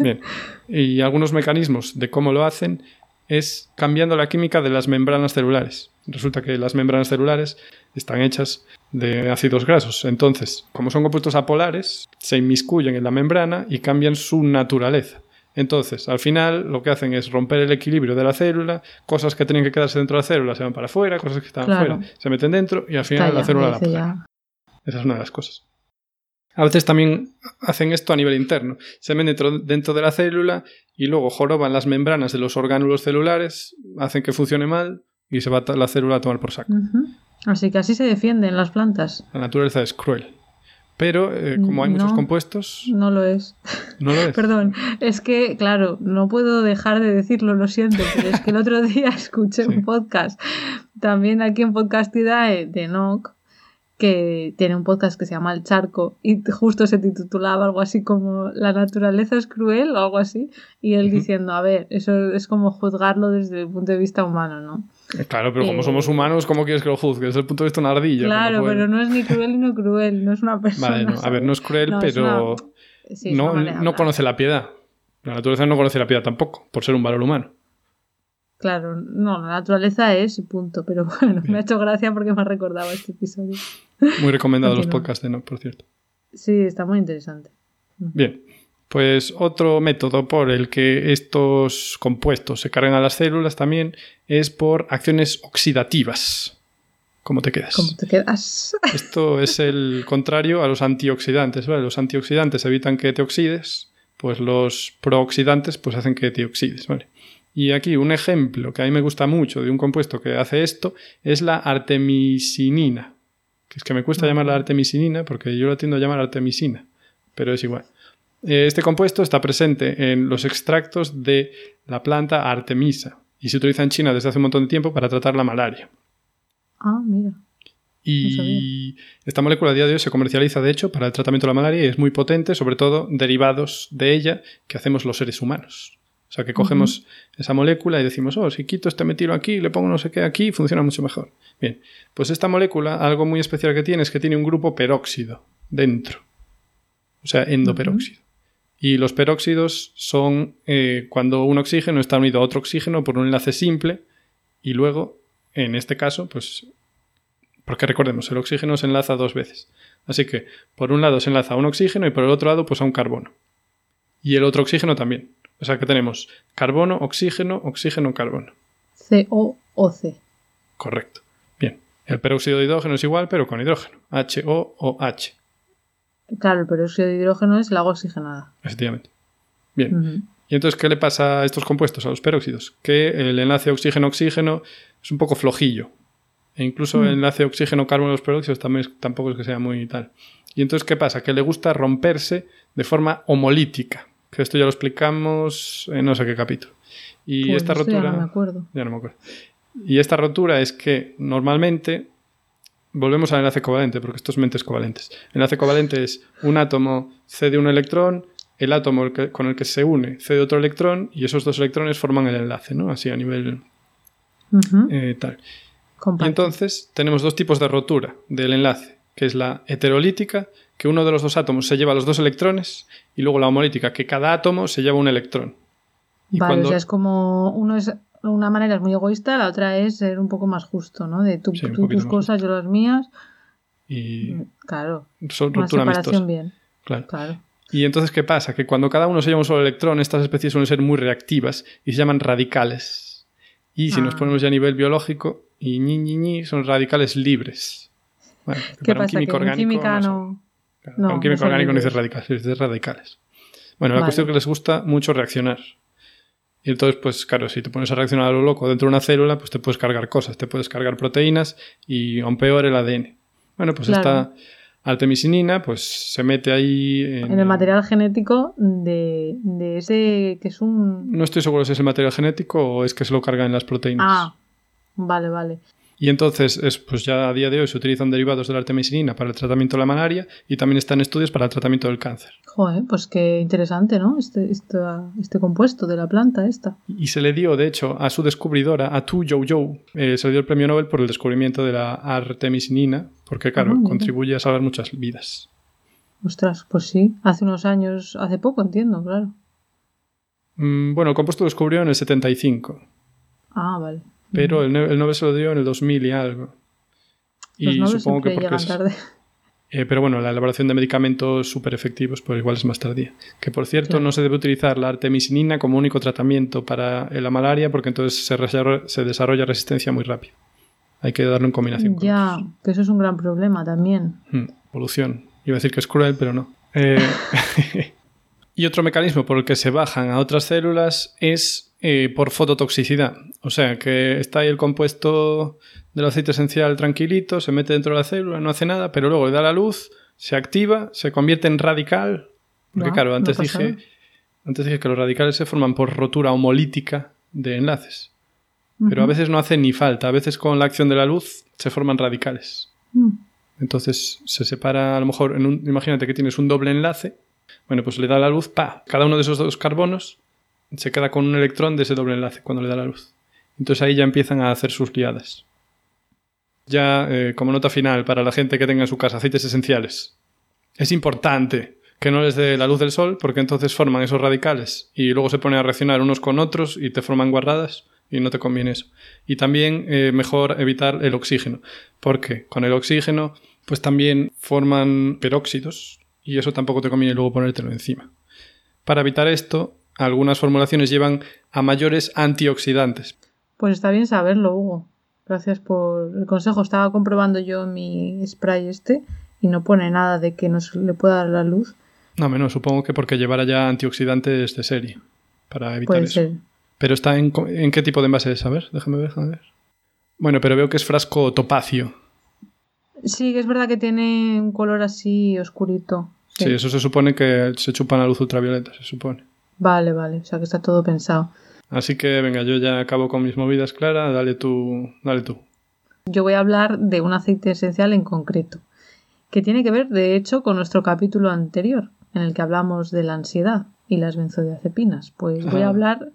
Bien. Y algunos mecanismos de cómo lo hacen es cambiando la química de las membranas celulares. Resulta que las membranas celulares están hechas de ácidos grasos. Entonces, como son compuestos apolares, se inmiscuyen en la membrana y cambian su naturaleza. Entonces, al final lo que hacen es romper el equilibrio de la célula, cosas que tienen que quedarse dentro de la célula se van para afuera, cosas que están afuera se meten dentro y al final la célula la Esa es una de las cosas. A veces también hacen esto a nivel interno. Se meten dentro, de la célula y luego joroban las membranas de los orgánulos celulares, hacen que funcione mal y se va la célula a tomar por saco. Así que así se defienden las plantas. La naturaleza es cruel. Pero eh, como hay muchos compuestos. No lo es. No lo es. Perdón, es que, claro, no puedo dejar de decirlo, lo siento, pero es que el otro día escuché un podcast, también aquí en Podcastidae de NOC, que tiene un podcast que se llama El Charco y justo se titulaba algo así como La naturaleza es cruel o algo así y él diciendo, a ver, eso es como juzgarlo desde el punto de vista humano, ¿no? Eh, claro, pero como somos humanos, ¿cómo quieres que lo juzgues? Desde el punto de vista de una ardilla. Claro, pero no es ni cruel ni no cruel, no es una persona. Vale, no. a ver, no es cruel, pero no, no conoce la piedad. La naturaleza no conoce la piedad tampoco, por ser un valor humano. Claro, no, la naturaleza es punto, pero bueno, me ha hecho gracia porque me ha recordado este episodio. Muy recomendado los podcasts de No, por cierto. Sí, está muy interesante. Bien, pues otro método por el que estos compuestos se cargan a las células también es por acciones oxidativas. ¿Cómo te quedas? ¿Cómo te quedas? Esto es el contrario a los antioxidantes, ¿vale? Los antioxidantes evitan que te oxides, pues los prooxidantes pues hacen que te oxides, ¿vale? Y aquí un ejemplo que a mí me gusta mucho de un compuesto que hace esto es la artemisinina. Que es que me cuesta llamarla artemisinina porque yo la tiendo a llamar artemisina, pero es igual. Eh, este compuesto está presente en los extractos de la planta artemisa y se utiliza en China desde hace un montón de tiempo para tratar la malaria. Ah, mira. Y esta molécula a día de hoy se comercializa, de hecho, para el tratamiento de la malaria y es muy potente, sobre todo derivados de ella que hacemos los seres humanos. O sea, que cogemos esa molécula y decimos, oh, si quito este metilo aquí y le pongo no sé qué aquí, funciona mucho mejor. Bien, pues esta molécula, algo muy especial que tiene es que tiene un grupo peróxido dentro. O sea, endoperóxido. Y los peróxidos son eh, cuando un oxígeno está unido a otro oxígeno por un enlace simple y luego, en este caso, pues, porque recordemos, el oxígeno se enlaza dos veces. Así que, por un lado se enlaza a un oxígeno y por el otro lado, pues a un carbono. Y el otro oxígeno también. O sea que tenemos carbono, oxígeno, oxígeno, carbono. C-O-O-C. Correcto. Bien. El peróxido de hidrógeno es igual, pero con hidrógeno. H-O-O-H. Claro, el peróxido de hidrógeno es el agua oxigenada. Efectivamente. Bien. ¿Y entonces qué le pasa a estos compuestos, a los peróxidos? Que el enlace oxígeno-oxígeno es un poco flojillo. E incluso el enlace oxígeno-carbono de los peróxidos también tampoco es que sea muy tal. Y entonces, ¿qué pasa? Que le gusta romperse de forma homolítica. Que esto ya lo explicamos en no sé qué capítulo. Y pues esta rotura. Ya no me acuerdo. Ya no me acuerdo. Y esta rotura es que normalmente. Volvemos al enlace covalente, porque estos mentes covalentes. El enlace covalente es un átomo cede un electrón, el átomo con el que se une cede otro electrón, y esos dos electrones forman el enlace, ¿no? Así a nivel eh, tal. Y entonces tenemos dos tipos de rotura del enlace, que es la heterolítica, que uno de los dos átomos se lleva los dos electrones, y luego la homolítica, que cada átomo se lleva un electrón. vale, o sea, es como uno es una manera es muy egoísta, la otra es ser un poco más justo, ¿no? De tú, tus cosas, yo las mías. Y claro, son ruptura separación bien. Claro. Y entonces, ¿qué pasa? Que cuando cada uno se lleva un solo electrón, estas especies suelen ser muy reactivas y se llaman radicales. Y si nos ah. ponemos ya a nivel biológico, y ñi, ñi, ñi, son radicales libres. ¿Qué pasa? que en química no... No, un químico no orgánico no dice radicales, dice radicales. Bueno, la Vale. cuestión es que les gusta mucho reaccionar. Y entonces, pues claro, si te pones a reaccionar a lo loco dentro de una célula, pues te puedes cargar cosas, te puedes cargar proteínas y aún peor el ADN. Bueno, pues Claro. esta artemisinina, pues se mete ahí en, En el material genético de, de ese que es un... No estoy seguro si es el material genético o es que se lo cargan en las proteínas. Ah, vale, vale. Y entonces, es, pues ya a día de hoy se utilizan derivados de la artemisinina para el tratamiento de la malaria y también están estudios para el tratamiento del cáncer. Joder, pues qué interesante, ¿no? Este, esta- este compuesto de la planta esta. Y se le dio, de hecho, a su descubridora, a Tu Jou Jou, eh, se le dio el premio Nobel por el descubrimiento de la artemisinina, porque, claro, Ah, contribuye a salvar muchas vidas. Ostras, pues sí, hace unos años, hace poco entiendo, claro. Mm, bueno, el compuesto lo descubrió en el 75, Ah, vale. Pero el, el Nobel se lo dio en el 2000 y algo. Los Y nobles supongo que porque es, tarde. Eh, pero bueno, la elaboración de medicamentos súper efectivos, pues igual es más tardía. Que por cierto, Claro. no se debe utilizar la artemisinina como único tratamiento para eh, la malaria, porque entonces se, desarrolla- se desarrolla resistencia muy rápido. Hay que darlo en combinación con Ya, otros. que eso es un gran problema también. Mm, evolución. Iba a decir que es cruel, pero no. Eh, y otro mecanismo por el que se bajan a otras células es eh, por fototoxicidad. O sea, que está ahí el compuesto del aceite esencial tranquilito, se mete dentro de la célula, no hace nada, pero luego le da la luz, se activa, se convierte en radical. Porque No, claro, antes dije, antes dije que los radicales se forman por rotura homolítica de enlaces. Pero a veces no hace ni falta. A veces con la acción de la luz se forman radicales. Mm. Entonces se separa a lo mejor en un, imagínate que tienes un doble enlace. Bueno, pues le da la luz, pa, cada uno de esos dos carbonos se queda con un electrón de ese doble enlace cuando le da la luz. Entonces ahí ya empiezan a hacer sus liadas. Ya eh, como nota final para la gente que tenga en su casa aceites esenciales. Es importante que no les dé la luz del sol porque entonces forman esos radicales y luego se ponen a reaccionar unos con otros y te forman guarradas y no te conviene eso. Y también eh, mejor evitar el oxígeno porque con el oxígeno pues también forman peróxidos y eso tampoco te conviene luego ponértelo encima. Para evitar esto, algunas formulaciones llevan a mayores antioxidantes. Pues está bien saberlo, Hugo. Gracias por el consejo. Estaba comprobando yo mi spray este y no pone nada de que nos le pueda dar la luz. No, menos, supongo que porque llevara ya antioxidantes de serie para evitar Puede eso. ser. Pero está en, en qué tipo de envase es, a ver, déjame ver, déjame ver. Bueno, pero veo que es frasco topacio. Sí, que es verdad que tiene un color así oscurito. Sí, eso se supone que se chupan la luz ultravioleta, se supone. Vale, vale. O sea que está todo pensado. Así que venga, yo ya acabo con mis movidas, Clara, dale tú, dale tú. Yo voy a hablar de un aceite esencial en concreto, que tiene que ver, de hecho, con nuestro capítulo anterior, en el que hablamos de la ansiedad y las benzodiazepinas. Pues voy a hablar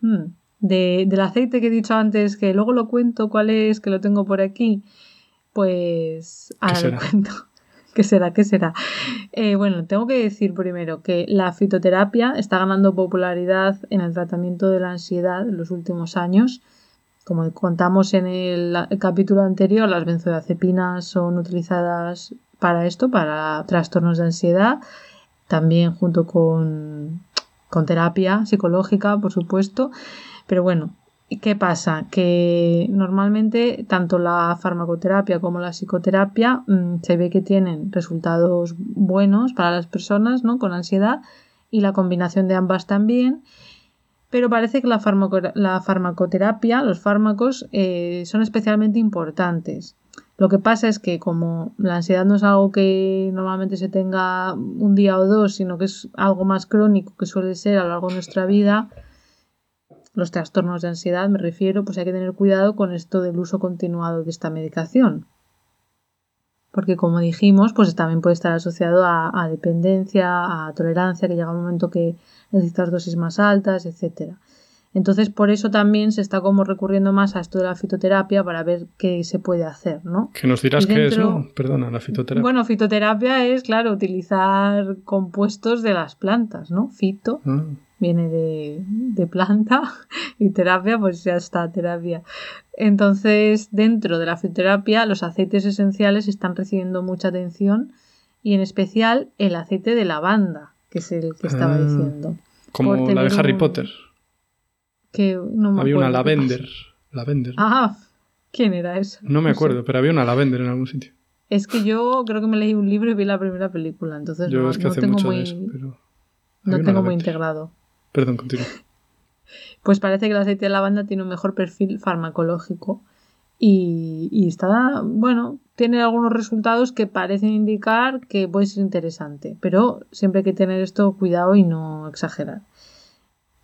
hmm, de, del aceite que he dicho antes, que luego lo cuento cuál es, que lo tengo por aquí. Pues ahora lo cuento. ¿Qué será? ¿Qué será? Eh, bueno, tengo que decir primero que la fitoterapia está ganando popularidad en el tratamiento de la ansiedad en los últimos años. Como contamos en el, capítulo anterior, las benzodiazepinas son utilizadas para esto, para trastornos de ansiedad, también junto con, con terapia psicológica, por supuesto. Pero bueno, ¿y ¿qué pasa? Que normalmente tanto la farmacoterapia como la psicoterapia mm, se ve que tienen resultados buenos para las personas ¿no? con ansiedad y la combinación de ambas también. Pero parece que la, farmaco- la farmacoterapia, los fármacos, eh, son especialmente importantes. Lo que pasa es que como la ansiedad no es algo que normalmente se tenga un día o dos, sino que es algo más crónico que suele ser a lo largo de nuestra vida, los trastornos de ansiedad me refiero, pues hay que tener cuidado con esto del uso continuado de esta medicación. Porque como dijimos, pues también puede estar asociado a, a dependencia, a tolerancia, que llega un momento que necesitas dosis más altas, etcétera. Entonces, por eso también se está como recurriendo más a esto de la fitoterapia para ver qué se puede hacer, ¿no? Que nos dirás Y qué es, dentro- ¿no? Perdona, la fitoterapia. Bueno, fitoterapia es, claro, utilizar compuestos de las plantas, ¿no? Fito Ah, viene de, de planta y terapia, pues ya está, terapia. Entonces, dentro de la fitoterapia, los aceites esenciales están recibiendo mucha atención y en especial el aceite de lavanda, que es el que estaba Ah. diciendo. como la de Harry un- Potter. Que no me Había una acuerdo qué lavender. Lavender. Ah, ¿quién era esa? no me No sé. acuerdo, pero había una lavender en algún sitio. Es que yo creo que me leí un libro y vi la primera película, entonces Yo no, es que no hace tengo mucho muy, de eso, pero... no una tengo muy integrado. Perdón, continúa. Pues parece que el aceite de lavanda tiene un mejor perfil farmacológico y, y está, bueno, tiene algunos resultados que parecen indicar que puede ser interesante, pero siempre hay que tener esto cuidado y no exagerar.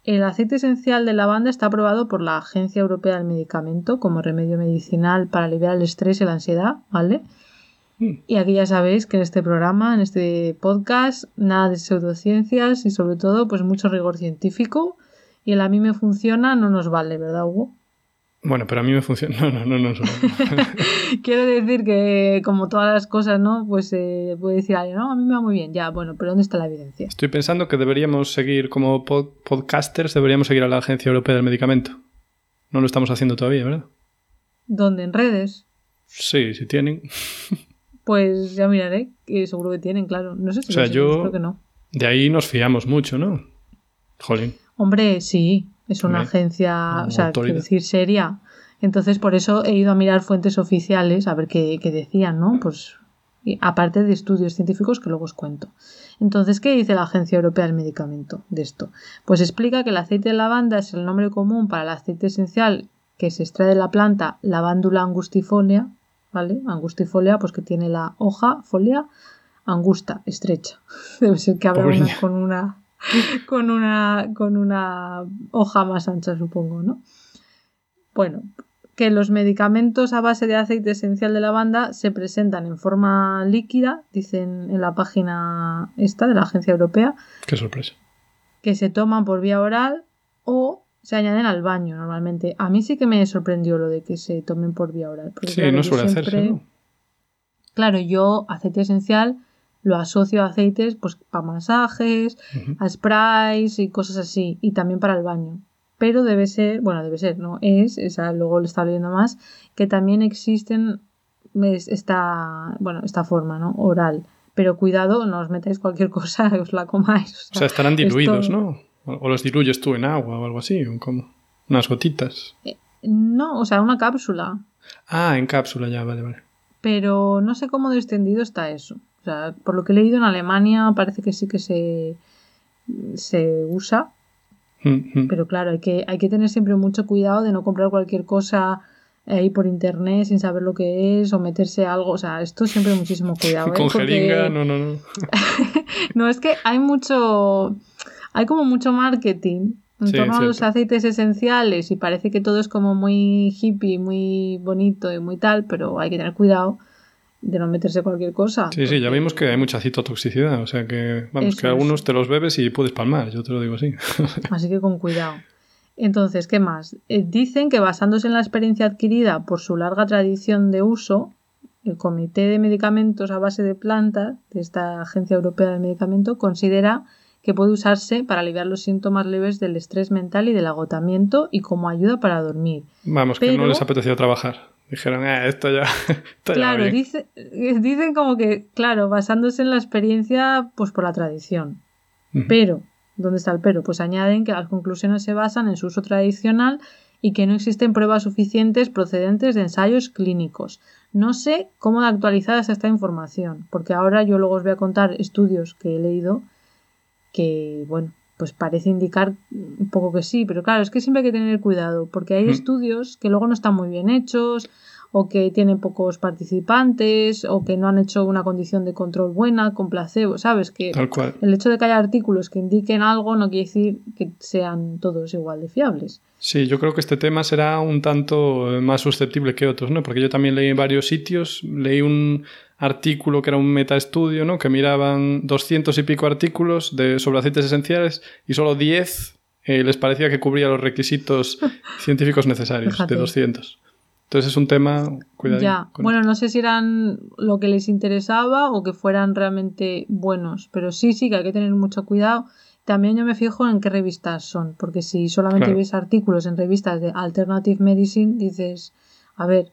El aceite esencial de lavanda está aprobado por la Agencia Europea del Medicamento como remedio medicinal para aliviar el estrés y la ansiedad, ¿vale? Mm. Y aquí ya sabéis que en este programa, en este podcast, nada de pseudociencias y sobre todo pues mucho rigor científico y el a mí me funciona no nos vale, ¿verdad, Hugo? Bueno, pero a mí me funciona. No, no, no, no. Quiero decir que como todas las cosas, ¿no? Pues se puede decir alguien, no, a mí me va muy bien, ya, bueno, pero ¿dónde está la evidencia? Estoy pensando que deberíamos seguir, como pod- podcasters, deberíamos seguir a la Agencia Europea del Medicamento. No lo estamos haciendo todavía, ¿verdad? ¿Dónde? ¿En redes? Sí, si tienen. Pues ya miraré, que seguro que tienen, claro. No sé si O sea, lo yo- creo que no. De ahí nos fiamos mucho, ¿no? Jolín. Hombre, sí, es una agencia, o sea, quiero decir, seria. Entonces, por eso he ido a mirar fuentes oficiales a ver qué, qué decían, ¿no? Pues aparte de estudios científicos que luego os cuento. Entonces, ¿qué dice la Agencia Europea del Medicamento de esto? Pues explica que el aceite de lavanda es el nombre común para el aceite esencial que se extrae de la planta Lavandula angustifolia, ¿vale? Angustifolia, pues que tiene la hoja, folia, angusta, estrecha. Debe ser que habrá una con una con una con una hoja más ancha, supongo, ¿no? Bueno, que los medicamentos a base de aceite esencial de lavanda se presentan en forma líquida, dicen en la página esta de la Agencia Europea, Qué sorpresa. que se toman por vía oral o se añaden al baño normalmente. A mí sí que me sorprendió lo de que se tomen por vía oral. Sí, claro, no suele siempre- hacerse, ¿no? Claro, yo aceite esencial lo asocio a aceites pues para masajes, a sprays y cosas así, y también para el baño. Pero debe ser, bueno, debe ser, no es, esa, luego lo está leyendo más, que también existen es- esta, bueno, esta forma, ¿no? Oral. Pero cuidado, no os metáis cualquier cosa, os la comáis. O sea, estarán diluidos, esto- ¿no? O los diluyes tú en agua o algo así, o como unas gotitas. No, o sea, una cápsula. Ah, en cápsula ya, vale, vale. Pero no sé cómo de extendido está eso. O sea, por lo que he leído en Alemania parece que sí que se, se usa, Mm, mm. Pero claro, hay que, hay que tener siempre mucho cuidado de no comprar cualquier cosa ahí por internet sin saber lo que es o meterse algo. O sea, esto siempre muchísimo cuidado. ¿eh? Con Porque- jeringa, no, no, no. No, es que hay mucho. Hay como mucho marketing en Sí, torno a los aceites esenciales y parece que todo es como muy hippie, muy bonito y muy tal, pero hay que tener cuidado de no meterse cualquier cosa. Sí, sí, ya vimos que hay mucha citotoxicidad, o sea que, vamos, Eso que es. algunos te los bebes y puedes palmar, yo te lo digo así. Así que con cuidado. Entonces, ¿qué más? Eh, dicen que basándose en la experiencia adquirida por su larga tradición de uso, el Comité de Medicamentos a base de plantas de esta Agencia Europea del Medicamento considera que puede usarse para aliviar los síntomas leves del estrés mental y del agotamiento y como ayuda para dormir. Vamos, que no les apeteció trabajar. Dijeron, eh, esto ya, esto Claro, bien". dice- eh, dicen como que, claro, basándose en la experiencia, pues por la tradición. Pero, ¿dónde está el pero? Pues añaden que las conclusiones se basan en su uso tradicional y que no existen pruebas suficientes procedentes de ensayos clínicos. No sé cómo de actualizada es esta información, porque ahora yo luego os voy a contar estudios que he leído que, bueno, pues parece indicar un poco que sí, pero claro, es que siempre hay que tener cuidado, porque hay Mm. estudios que luego no están muy bien hechos, o que tienen pocos participantes, o que no han hecho una condición de control buena con placebo, ¿sabes? Que Tal cual. el hecho de que haya artículos que indiquen algo no quiere decir que sean todos igual de fiables. Sí, yo creo que este tema será un tanto más susceptible que otros, ¿no? Porque yo también leí en varios sitios, leí un artículo que era un metaestudio, ¿no? Que miraban 200 y pico artículos de, sobre aceites esenciales y solo 10 eh, les parecía que cubría los requisitos científicos necesarios Fíjate. de 200. Entonces es un tema, cuidado. ya, bueno, no sé si eran lo que les interesaba o que fueran realmente buenos, pero sí, sí que hay que tener mucho cuidado. También yo me fijo en qué revistas son, porque si solamente Claro. ves artículos en revistas de Alternative Medicine, dices, a ver,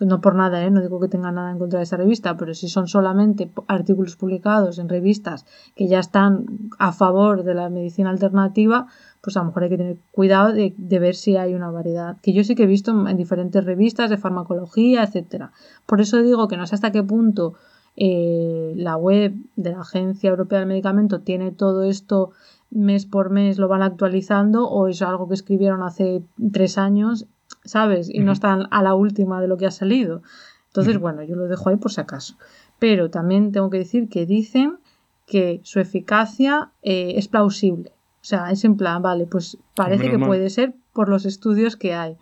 no por nada, ¿eh? no digo que tenga nada en contra de esa revista, pero si son solamente artículos publicados en revistas que ya están a favor de la medicina alternativa, pues a lo mejor hay que tener cuidado de, ver si hay una variedad, que yo sí que he visto en, diferentes revistas de farmacología, etcétera. Por eso digo que no sé hasta qué punto eh, la web de la Agencia Europea del Medicamento tiene todo esto mes por mes, lo van actualizando, o es algo que escribieron hace tres años ¿sabes? Y no están a la última de lo que ha salido. Entonces, bueno, yo lo dejo ahí por si acaso. Pero también tengo que decir que dicen que su eficacia eh, es plausible. O sea, es en plan, vale, pues parece que puede ser por los estudios que hay.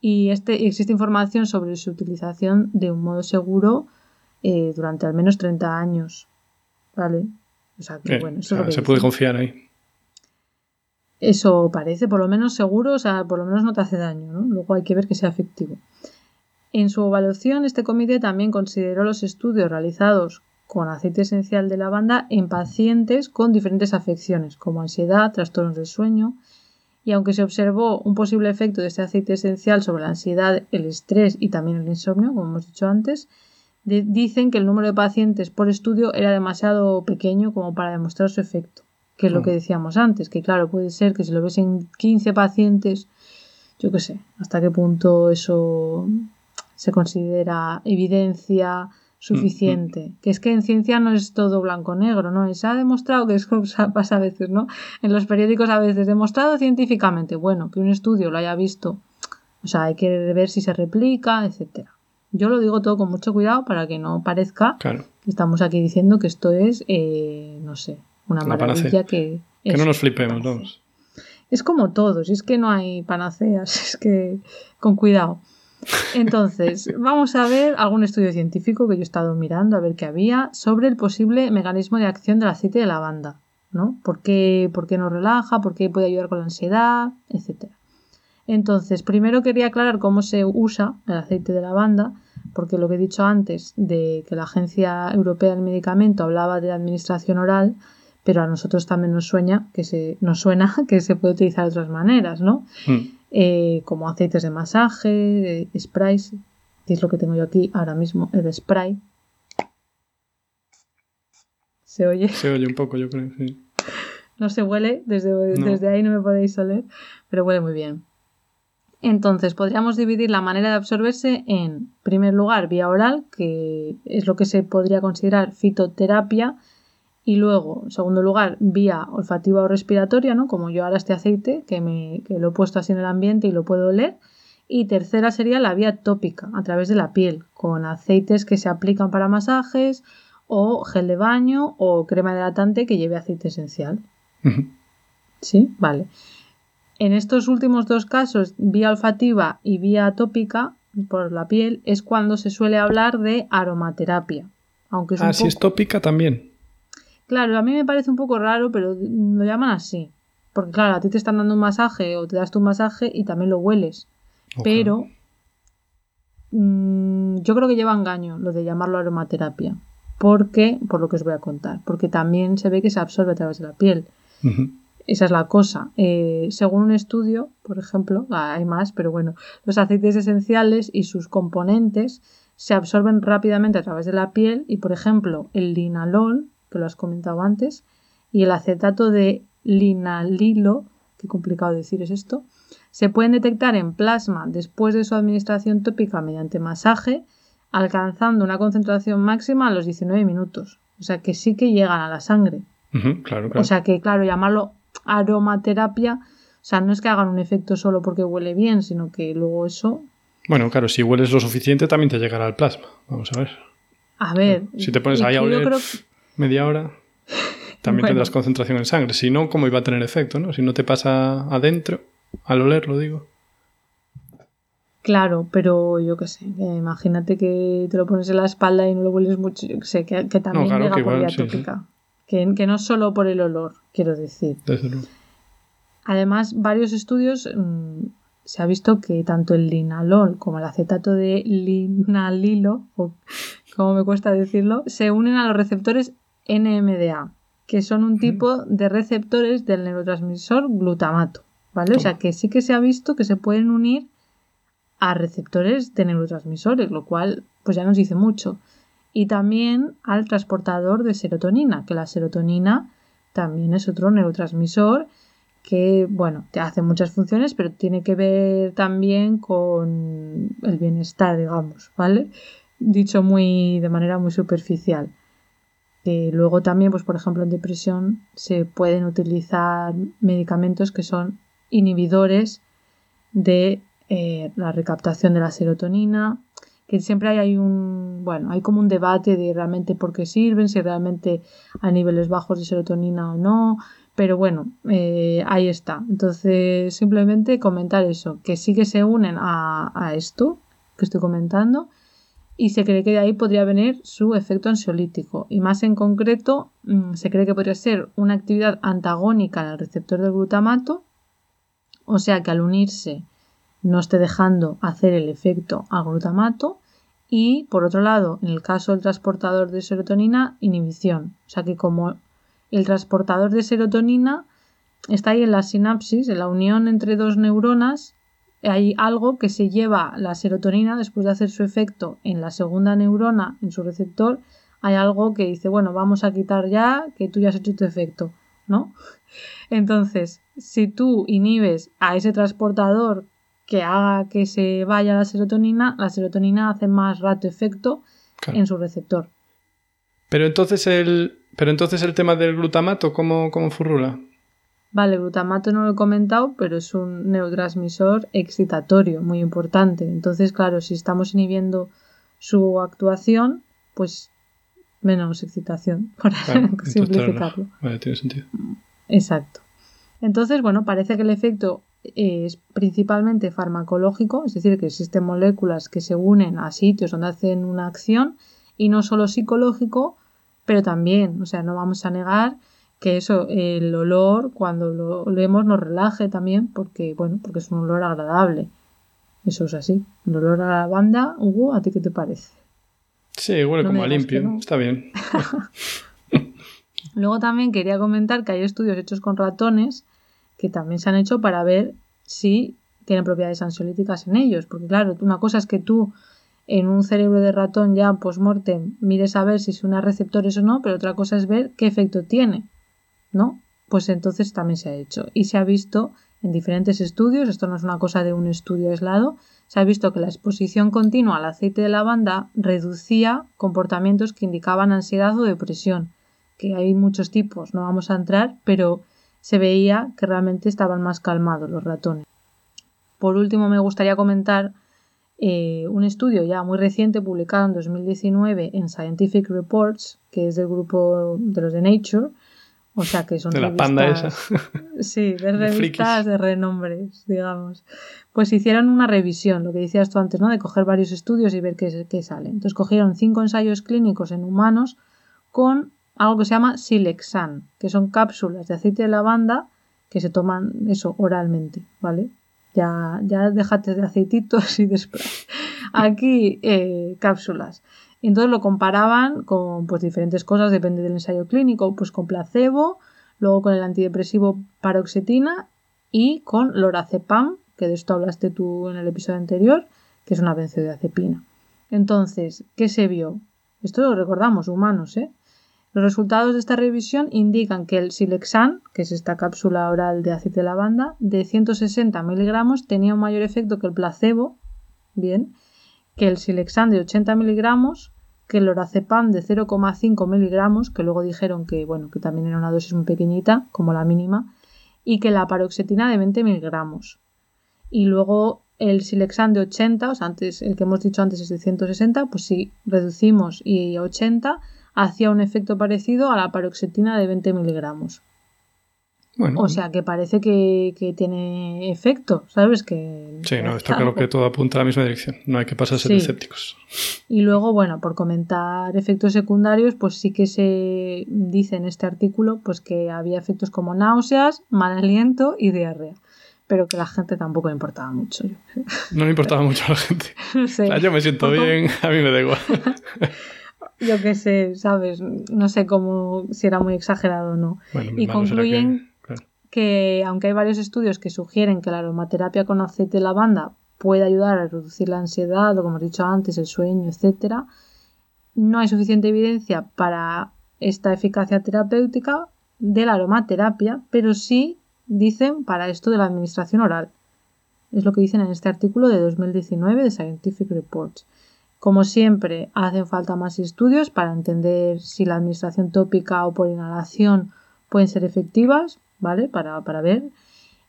Y este, existe información sobre su utilización de un modo seguro eh, durante al menos 30 años. ¿Vale? O sea, que bueno, eso se puede confiar ahí. Eso parece, por lo menos seguro, o sea, por lo menos no te hace daño, ¿no? Luego hay que ver que sea efectivo. En su evaluación, este comité también consideró los estudios realizados con aceite esencial de lavanda en pacientes con diferentes afecciones, como ansiedad, trastornos del sueño, y aunque se observó un posible efecto de este aceite esencial sobre la ansiedad, el estrés y también el insomnio, como hemos dicho antes, dicen que el número de pacientes por estudio era demasiado pequeño como para demostrar su efecto que es lo que mm. decíamos antes, que claro, puede ser que si lo ves en 15 pacientes, yo qué sé, hasta qué punto eso se considera evidencia suficiente. Mm, mm. Que es que en ciencia no es todo blanco-negro, ¿no? Se ha demostrado que es pasa a veces, ¿no? En los periódicos a veces demostrado científicamente, bueno, que un estudio lo haya visto, o sea, hay que ver si se replica, etcétera. Yo lo digo todo con mucho cuidado para que no parezca que estamos aquí diciendo que esto es, eh, no sé, una maravilla que... Que no nos flipemos, todos. Es como todos, es que no hay panaceas, es que con cuidado. Entonces, vamos a ver algún estudio científico que yo he estado mirando a ver qué había sobre el posible mecanismo de acción del aceite de lavanda, ¿no? ¿Por qué, por qué nos relaja? ¿Por qué puede ayudar con la ansiedad? Etcétera. Entonces, primero quería aclarar cómo se usa el aceite de lavanda, porque lo que he dicho antes de que la Agencia Europea del Medicamento hablaba de administración oral, pero a nosotros también nos sueña que se nos suena que se puede utilizar de otras maneras, ¿no? Hmm. Eh, como aceites de masaje, sprays, que es lo que tengo yo aquí ahora mismo, el spray. ¿Se oye? Se oye un poco, yo creo, sí. No se huele, desde, desde ahí no me podéis oler, pero huele muy bien. Entonces, podríamos dividir la manera de absorberse en, primer lugar, vía oral, que es lo que se podría considerar fitoterapia, y luego, en segundo lugar, vía olfativa o respiratoria, ¿no? Como yo ahora este aceite, que, me, que lo he puesto así en el ambiente y lo puedo oler. Y tercera sería la vía tópica, a través de la piel, con aceites que se aplican para masajes, o gel de baño, o crema hidratante que lleve aceite esencial. ¿Sí? Vale. En estos últimos dos casos, vía olfativa y vía tópica, por la piel, es cuando se suele hablar de aromaterapia. Aunque es ah, si es tópica también. Claro, a mí me parece un poco raro, pero lo llaman así. Porque claro, a ti te están dando un masaje o te das tu masaje y también lo hueles. Pero mm, yo creo que lleva engaño lo de llamarlo aromaterapia. Porque, por lo que os voy a contar, porque también se ve que se absorbe a través de la piel. Esa es la cosa. Eh, según un estudio, por ejemplo, ah, hay más, pero bueno, los aceites esenciales y sus componentes se absorben rápidamente a través de la piel y, por ejemplo, el linalol, que lo has comentado antes, y el acetato de linalilo, qué complicado decir es esto, se pueden detectar en plasma después de su administración tópica mediante masaje, alcanzando una concentración máxima a los 19 minutos. O sea que sí que llegan a la sangre. claro, O sea que, claro, llamarlo aromaterapia, o sea, no es que hagan un efecto solo porque huele bien, sino que luego eso. Bueno, claro, si hueles lo suficiente también te llegará al plasma. Vamos a ver. A ver. Si te pones ahí a oler media hora, también tendrás concentración en sangre. Si no, ¿cómo iba a tener efecto? ¿no? Si no te pasa adentro, al oler, lo digo. Claro, pero yo qué sé, imagínate que te lo pones en la espalda y no lo hueles mucho, yo qué sé, que, también llega por vía tópica. Que, que, no solo por el olor, quiero decir. Además, varios estudios mm, se ha visto que tanto el linalol como el acetato de linalilo, o como me cuesta decirlo, se unen a los receptores NMDA, que son un tipo de receptores del neurotransmisor glutamato, ¿vale? O sea que sí que se ha visto que se pueden unir a receptores de neurotransmisores, lo cual pues ya nos dice mucho. Y también al transportador de serotonina, que la serotonina también es otro neurotransmisor que, bueno, te hace muchas funciones, pero tiene que ver también con el bienestar, digamos, ¿vale? Dicho muy de manera muy superficial. Luego también, pues por ejemplo, en depresión se pueden utilizar medicamentos que son inhibidores de eh, la recaptación de la serotonina, que siempre hay, hay, un, bueno, hay como un debate de realmente por qué sirven, si realmente a niveles bajos de serotonina o no, pero bueno, eh, ahí está. Entonces, simplemente comentar eso, que sí que se unen a, a esto que estoy comentando y se cree que de ahí podría venir su efecto ansiolítico. Y más en concreto, mm, se cree que podría ser una actividad antagónica el receptor del glutamato, o sea que al unirse no esté dejando hacer el efecto al glutamato y por otro lado, en el caso del transportador de serotonina, inhibición. O sea que como el transportador de serotonina está ahí en la sinapsis, en la unión entre dos neuronas, hay algo que se lleva la serotonina después de hacer su efecto en la segunda neurona, en su receptor, hay algo que dice, bueno, vamos a quitar ya que tú ya has hecho tu efecto, ¿no? Entonces, si tú inhibes a ese transportador que haga que se vaya la serotonina, la serotonina hace más rato efecto en su receptor. Pero entonces el, pero entonces el tema del glutamato, ¿cómo, cómo furrula? Vale, el glutamato no lo he comentado, pero es un neurotransmisor excitatorio muy importante. Entonces, claro, si estamos inhibiendo su actuación, pues menos excitación, por simplificarlo. Vale, tiene sentido. Exacto. Entonces, bueno, parece que el efecto es principalmente farmacológico, es decir, que existen moléculas que se unen a sitios donde hacen una acción y no solo psicológico, pero también, o sea, no vamos a negar que eso, el olor, cuando lo leemos, nos relaje también, porque, bueno, porque es un olor agradable. Eso es así. El olor a la banda, Hugo, ¿a ti qué te parece? Sí, huele como a limpio, está bien. Luego también quería comentar que hay estudios hechos con ratones que también se han hecho para ver si tienen propiedades ansiolíticas en ellos. Porque claro, una cosa es que tú en un cerebro de ratón ya post-mortem mires a ver si son receptores o no, pero otra cosa es ver qué efecto tiene, ¿no? Pues entonces también se ha hecho. Y se ha visto en diferentes estudios, esto no es una cosa de un estudio aislado, se ha visto que la exposición continua al aceite de lavanda reducía comportamientos que indicaban ansiedad o depresión, que hay muchos tipos, no vamos a entrar, pero se veía que realmente estaban más calmados los ratones. Por último, me gustaría comentar eh, un estudio ya muy reciente publicado en 2019 en Scientific Reports, que es del grupo de los de Nature, o sea que son de la panda esa. Sí, de revistas de, renombres, digamos. Pues hicieron una revisión, lo que decías tú antes, ¿no? De coger varios estudios y ver qué, qué sale. Entonces cogieron cinco ensayos clínicos en humanos con algo que se llama Silexan, que son cápsulas de aceite de lavanda que se toman eso oralmente, ¿vale? Ya, ya déjate de aceititos y de Aquí eh, cápsulas. Entonces lo comparaban con pues, diferentes cosas, depende del ensayo clínico, pues con placebo, luego con el antidepresivo paroxetina y con lorazepam, que de esto hablaste tú en el episodio anterior, que es una benzodiazepina. Entonces, ¿qué se vio? Esto lo recordamos, humanos, ¿eh? Los resultados de esta revisión indican que el Silexan, que es esta cápsula oral de aceite de lavanda, de 160 miligramos tenía un mayor efecto que el placebo, bien, que el Silexan de 80 miligramos, que el lorazepam de 0,5 miligramos, que luego dijeron que, bueno, que también era una dosis muy pequeñita, como la mínima, y que la paroxetina de 20 miligramos. Y luego el Silexan de 80, o sea, antes, el que hemos dicho antes es de 160, pues si reducimos y 80, hacía un efecto parecido a la paroxetina de 20 miligramos. O sea que parece que, tiene efecto, ¿sabes? Que sí, no, está claro que todo apunta a la misma dirección. No hay que pasarse de escépticos. Y luego, bueno, por comentar efectos secundarios, pues sí que se dice en este artículo pues que había efectos como náuseas, mal aliento y diarrea. Pero que la gente tampoco le importaba mucho. No le importaba mucho a la gente. yo me siento bien, a mí me da igual. yo qué sé, ¿sabes? No sé cómo, si era muy exagerado o no. y concluyen que, aunque hay varios estudios que sugieren que la aromaterapia con aceite de lavanda puede ayudar a reducir la ansiedad, o como hemos dicho antes, el sueño, etc. No hay suficiente evidencia para esta eficacia terapéutica de la aromaterapia, pero sí dicen para esto de la administración oral. Es lo que dicen en este artículo de 2019 de Scientific Reports. Como siempre, hacen falta más estudios para entender si la administración tópica o por inhalación pueden ser efectivas, ¿vale? Para, para ver.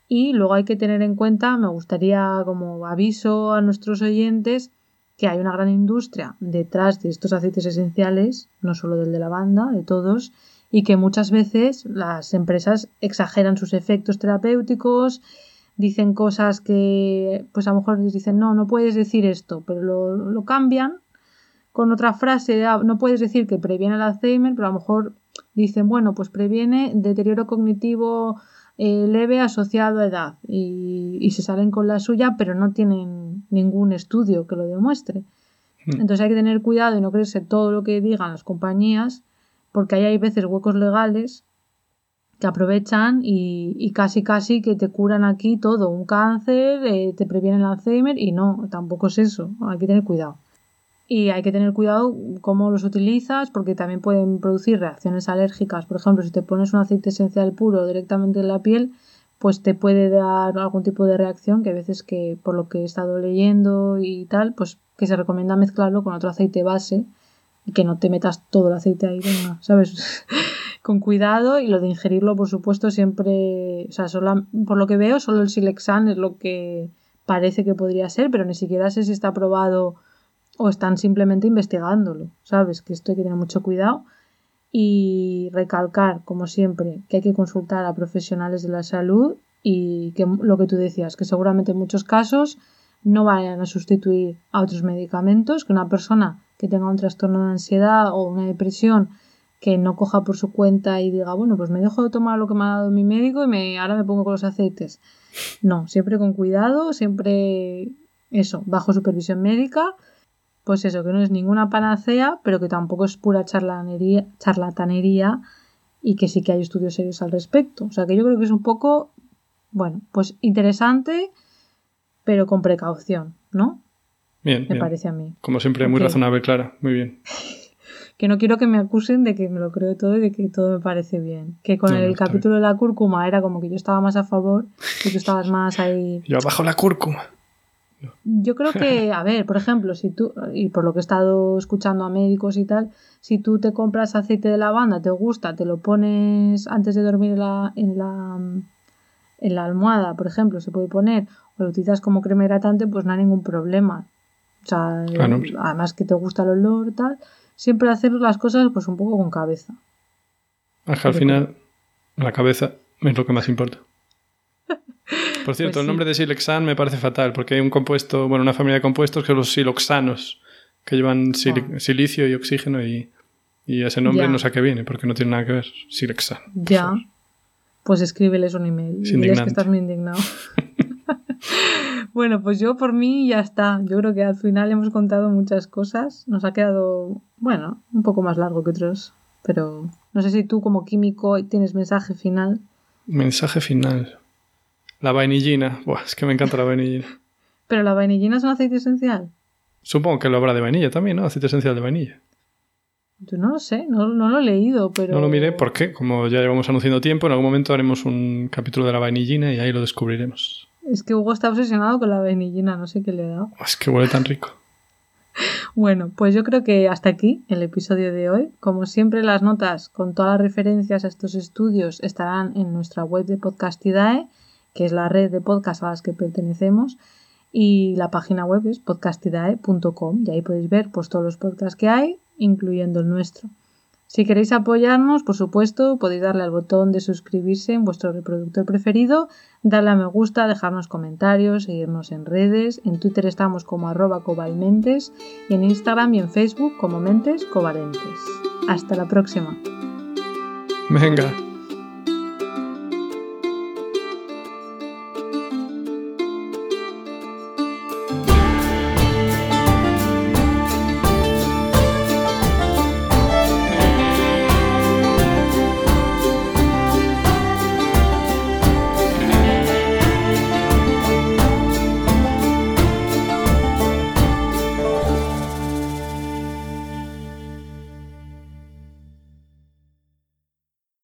Y luego hay que tener en cuenta, me gustaría como aviso a nuestros oyentes, que hay una gran industria detrás de estos aceites esenciales, no solo del de lavanda, de todos, y que muchas veces las empresas exageran sus efectos terapéuticos, dicen cosas que pues a lo mejor les dicen no, no puedes decir esto, pero lo, cambian con otra frase, ah, no puedes decir que previene el Alzheimer, pero a lo mejor dicen, bueno, pues previene deterioro cognitivo eh, leve asociado a edad y, y, se salen con la suya, pero no tienen ningún estudio que lo demuestre. Hmm. Entonces hay que tener cuidado y no creerse todo lo que digan las compañías, porque ahí hay veces huecos legales que aprovechan y, casi casi que te curan aquí todo, un cáncer, eh, te previenen el Alzheimer y no, tampoco es eso, hay que tener cuidado. Y hay que tener cuidado cómo los utilizas porque también pueden producir reacciones alérgicas. Por ejemplo, si te pones un aceite esencial puro directamente en la piel, pues te puede dar algún tipo de reacción que a veces que por lo que he estado leyendo y tal, pues que se recomienda mezclarlo con otro aceite base y que no te metas todo el aceite ahí, ¿sabes? con cuidado y lo de ingerirlo, por supuesto, siempre, o sea, solo, por lo que veo, solo el Silexan es lo que parece que podría ser, pero ni siquiera sé si está aprobado o están simplemente investigándolo, ¿sabes? Que esto hay que tener mucho cuidado y recalcar, como siempre, que hay que consultar a profesionales de la salud y que lo que tú decías, que seguramente en muchos casos no vayan a sustituir a otros medicamentos, que una persona que tenga un trastorno de ansiedad o una depresión que no coja por su cuenta y diga, bueno, pues me dejo de tomar lo que me ha dado mi médico y me, ahora me pongo con los aceites. No, siempre con cuidado, siempre eso, bajo supervisión médica, pues eso, que no es ninguna panacea, pero que tampoco es pura charlatanería, charlatanería y que sí que hay estudios serios al respecto. O sea que yo creo que es un poco, bueno, pues interesante, pero con precaución, ¿no? Bien. Me parece a mí. Como siempre, muy razonable, Clara. Muy bien. que no quiero que me acusen de que me lo creo todo y de que todo me parece bien. Que con el capítulo de la cúrcuma era como que yo estaba más a favor y tú estabas más ahí. Yo abajo la cúrcuma. Yo creo que, a ver, por ejemplo, si tú, y por lo que he estado escuchando a médicos y tal, si tú te compras aceite de lavanda, te gusta, te lo pones antes de dormir en la, en la, en la almohada, por ejemplo, se puede poner, o lo utilizas como crema hidratante, pues no hay ningún problema. O sea, además que te gusta el olor, tal, siempre hacer las cosas pues un poco con cabeza. al final la cabeza es lo que más importa. Por cierto, pues el nombre de Silexan me parece fatal porque hay un compuesto, bueno, una familia de compuestos que son los siloxanos, que llevan ah. silicio y oxígeno y, ese nombre no sé a qué viene porque no tiene nada que ver. Silexan. Ya. Pues escríbeles un email. y diles que estás muy indignado. bueno, pues yo por mí ya está. Yo creo que al final hemos contado muchas cosas. Nos ha quedado, bueno, un poco más largo que otros. Pero no sé si tú como químico tienes mensaje final. Mensaje final. La vainillina. Buah, es que me encanta la vainillina. ¿Pero la vainillina es un aceite esencial? Supongo que lo habrá de vainilla también, ¿no? Aceite esencial de vainilla. Yo no lo sé, no, no, lo he leído, pero... No lo miré porque, como ya llevamos anunciando tiempo, en algún momento haremos un capítulo de la vainillina y ahí lo descubriremos. Es que Hugo está obsesionado con la vainillina, no sé qué le ha dado. Es que huele tan rico. bueno, pues yo creo que hasta aquí el episodio de hoy. Como siempre, las notas con todas las referencias a estos estudios estarán en nuestra web de Podcastidae, que es la red de podcasts a las que pertenecemos. Y la página web es podcastidae.com y ahí podéis ver pues, todos los podcasts que hay, incluyendo el nuestro. Si queréis apoyarnos, por supuesto, podéis darle al botón de suscribirse en vuestro reproductor preferido, darle a me gusta, dejarnos comentarios, seguirnos en redes. En Twitter estamos como arroba cobalmentes y en Instagram y en Facebook como mentes covalentes. Hasta la próxima. Venga.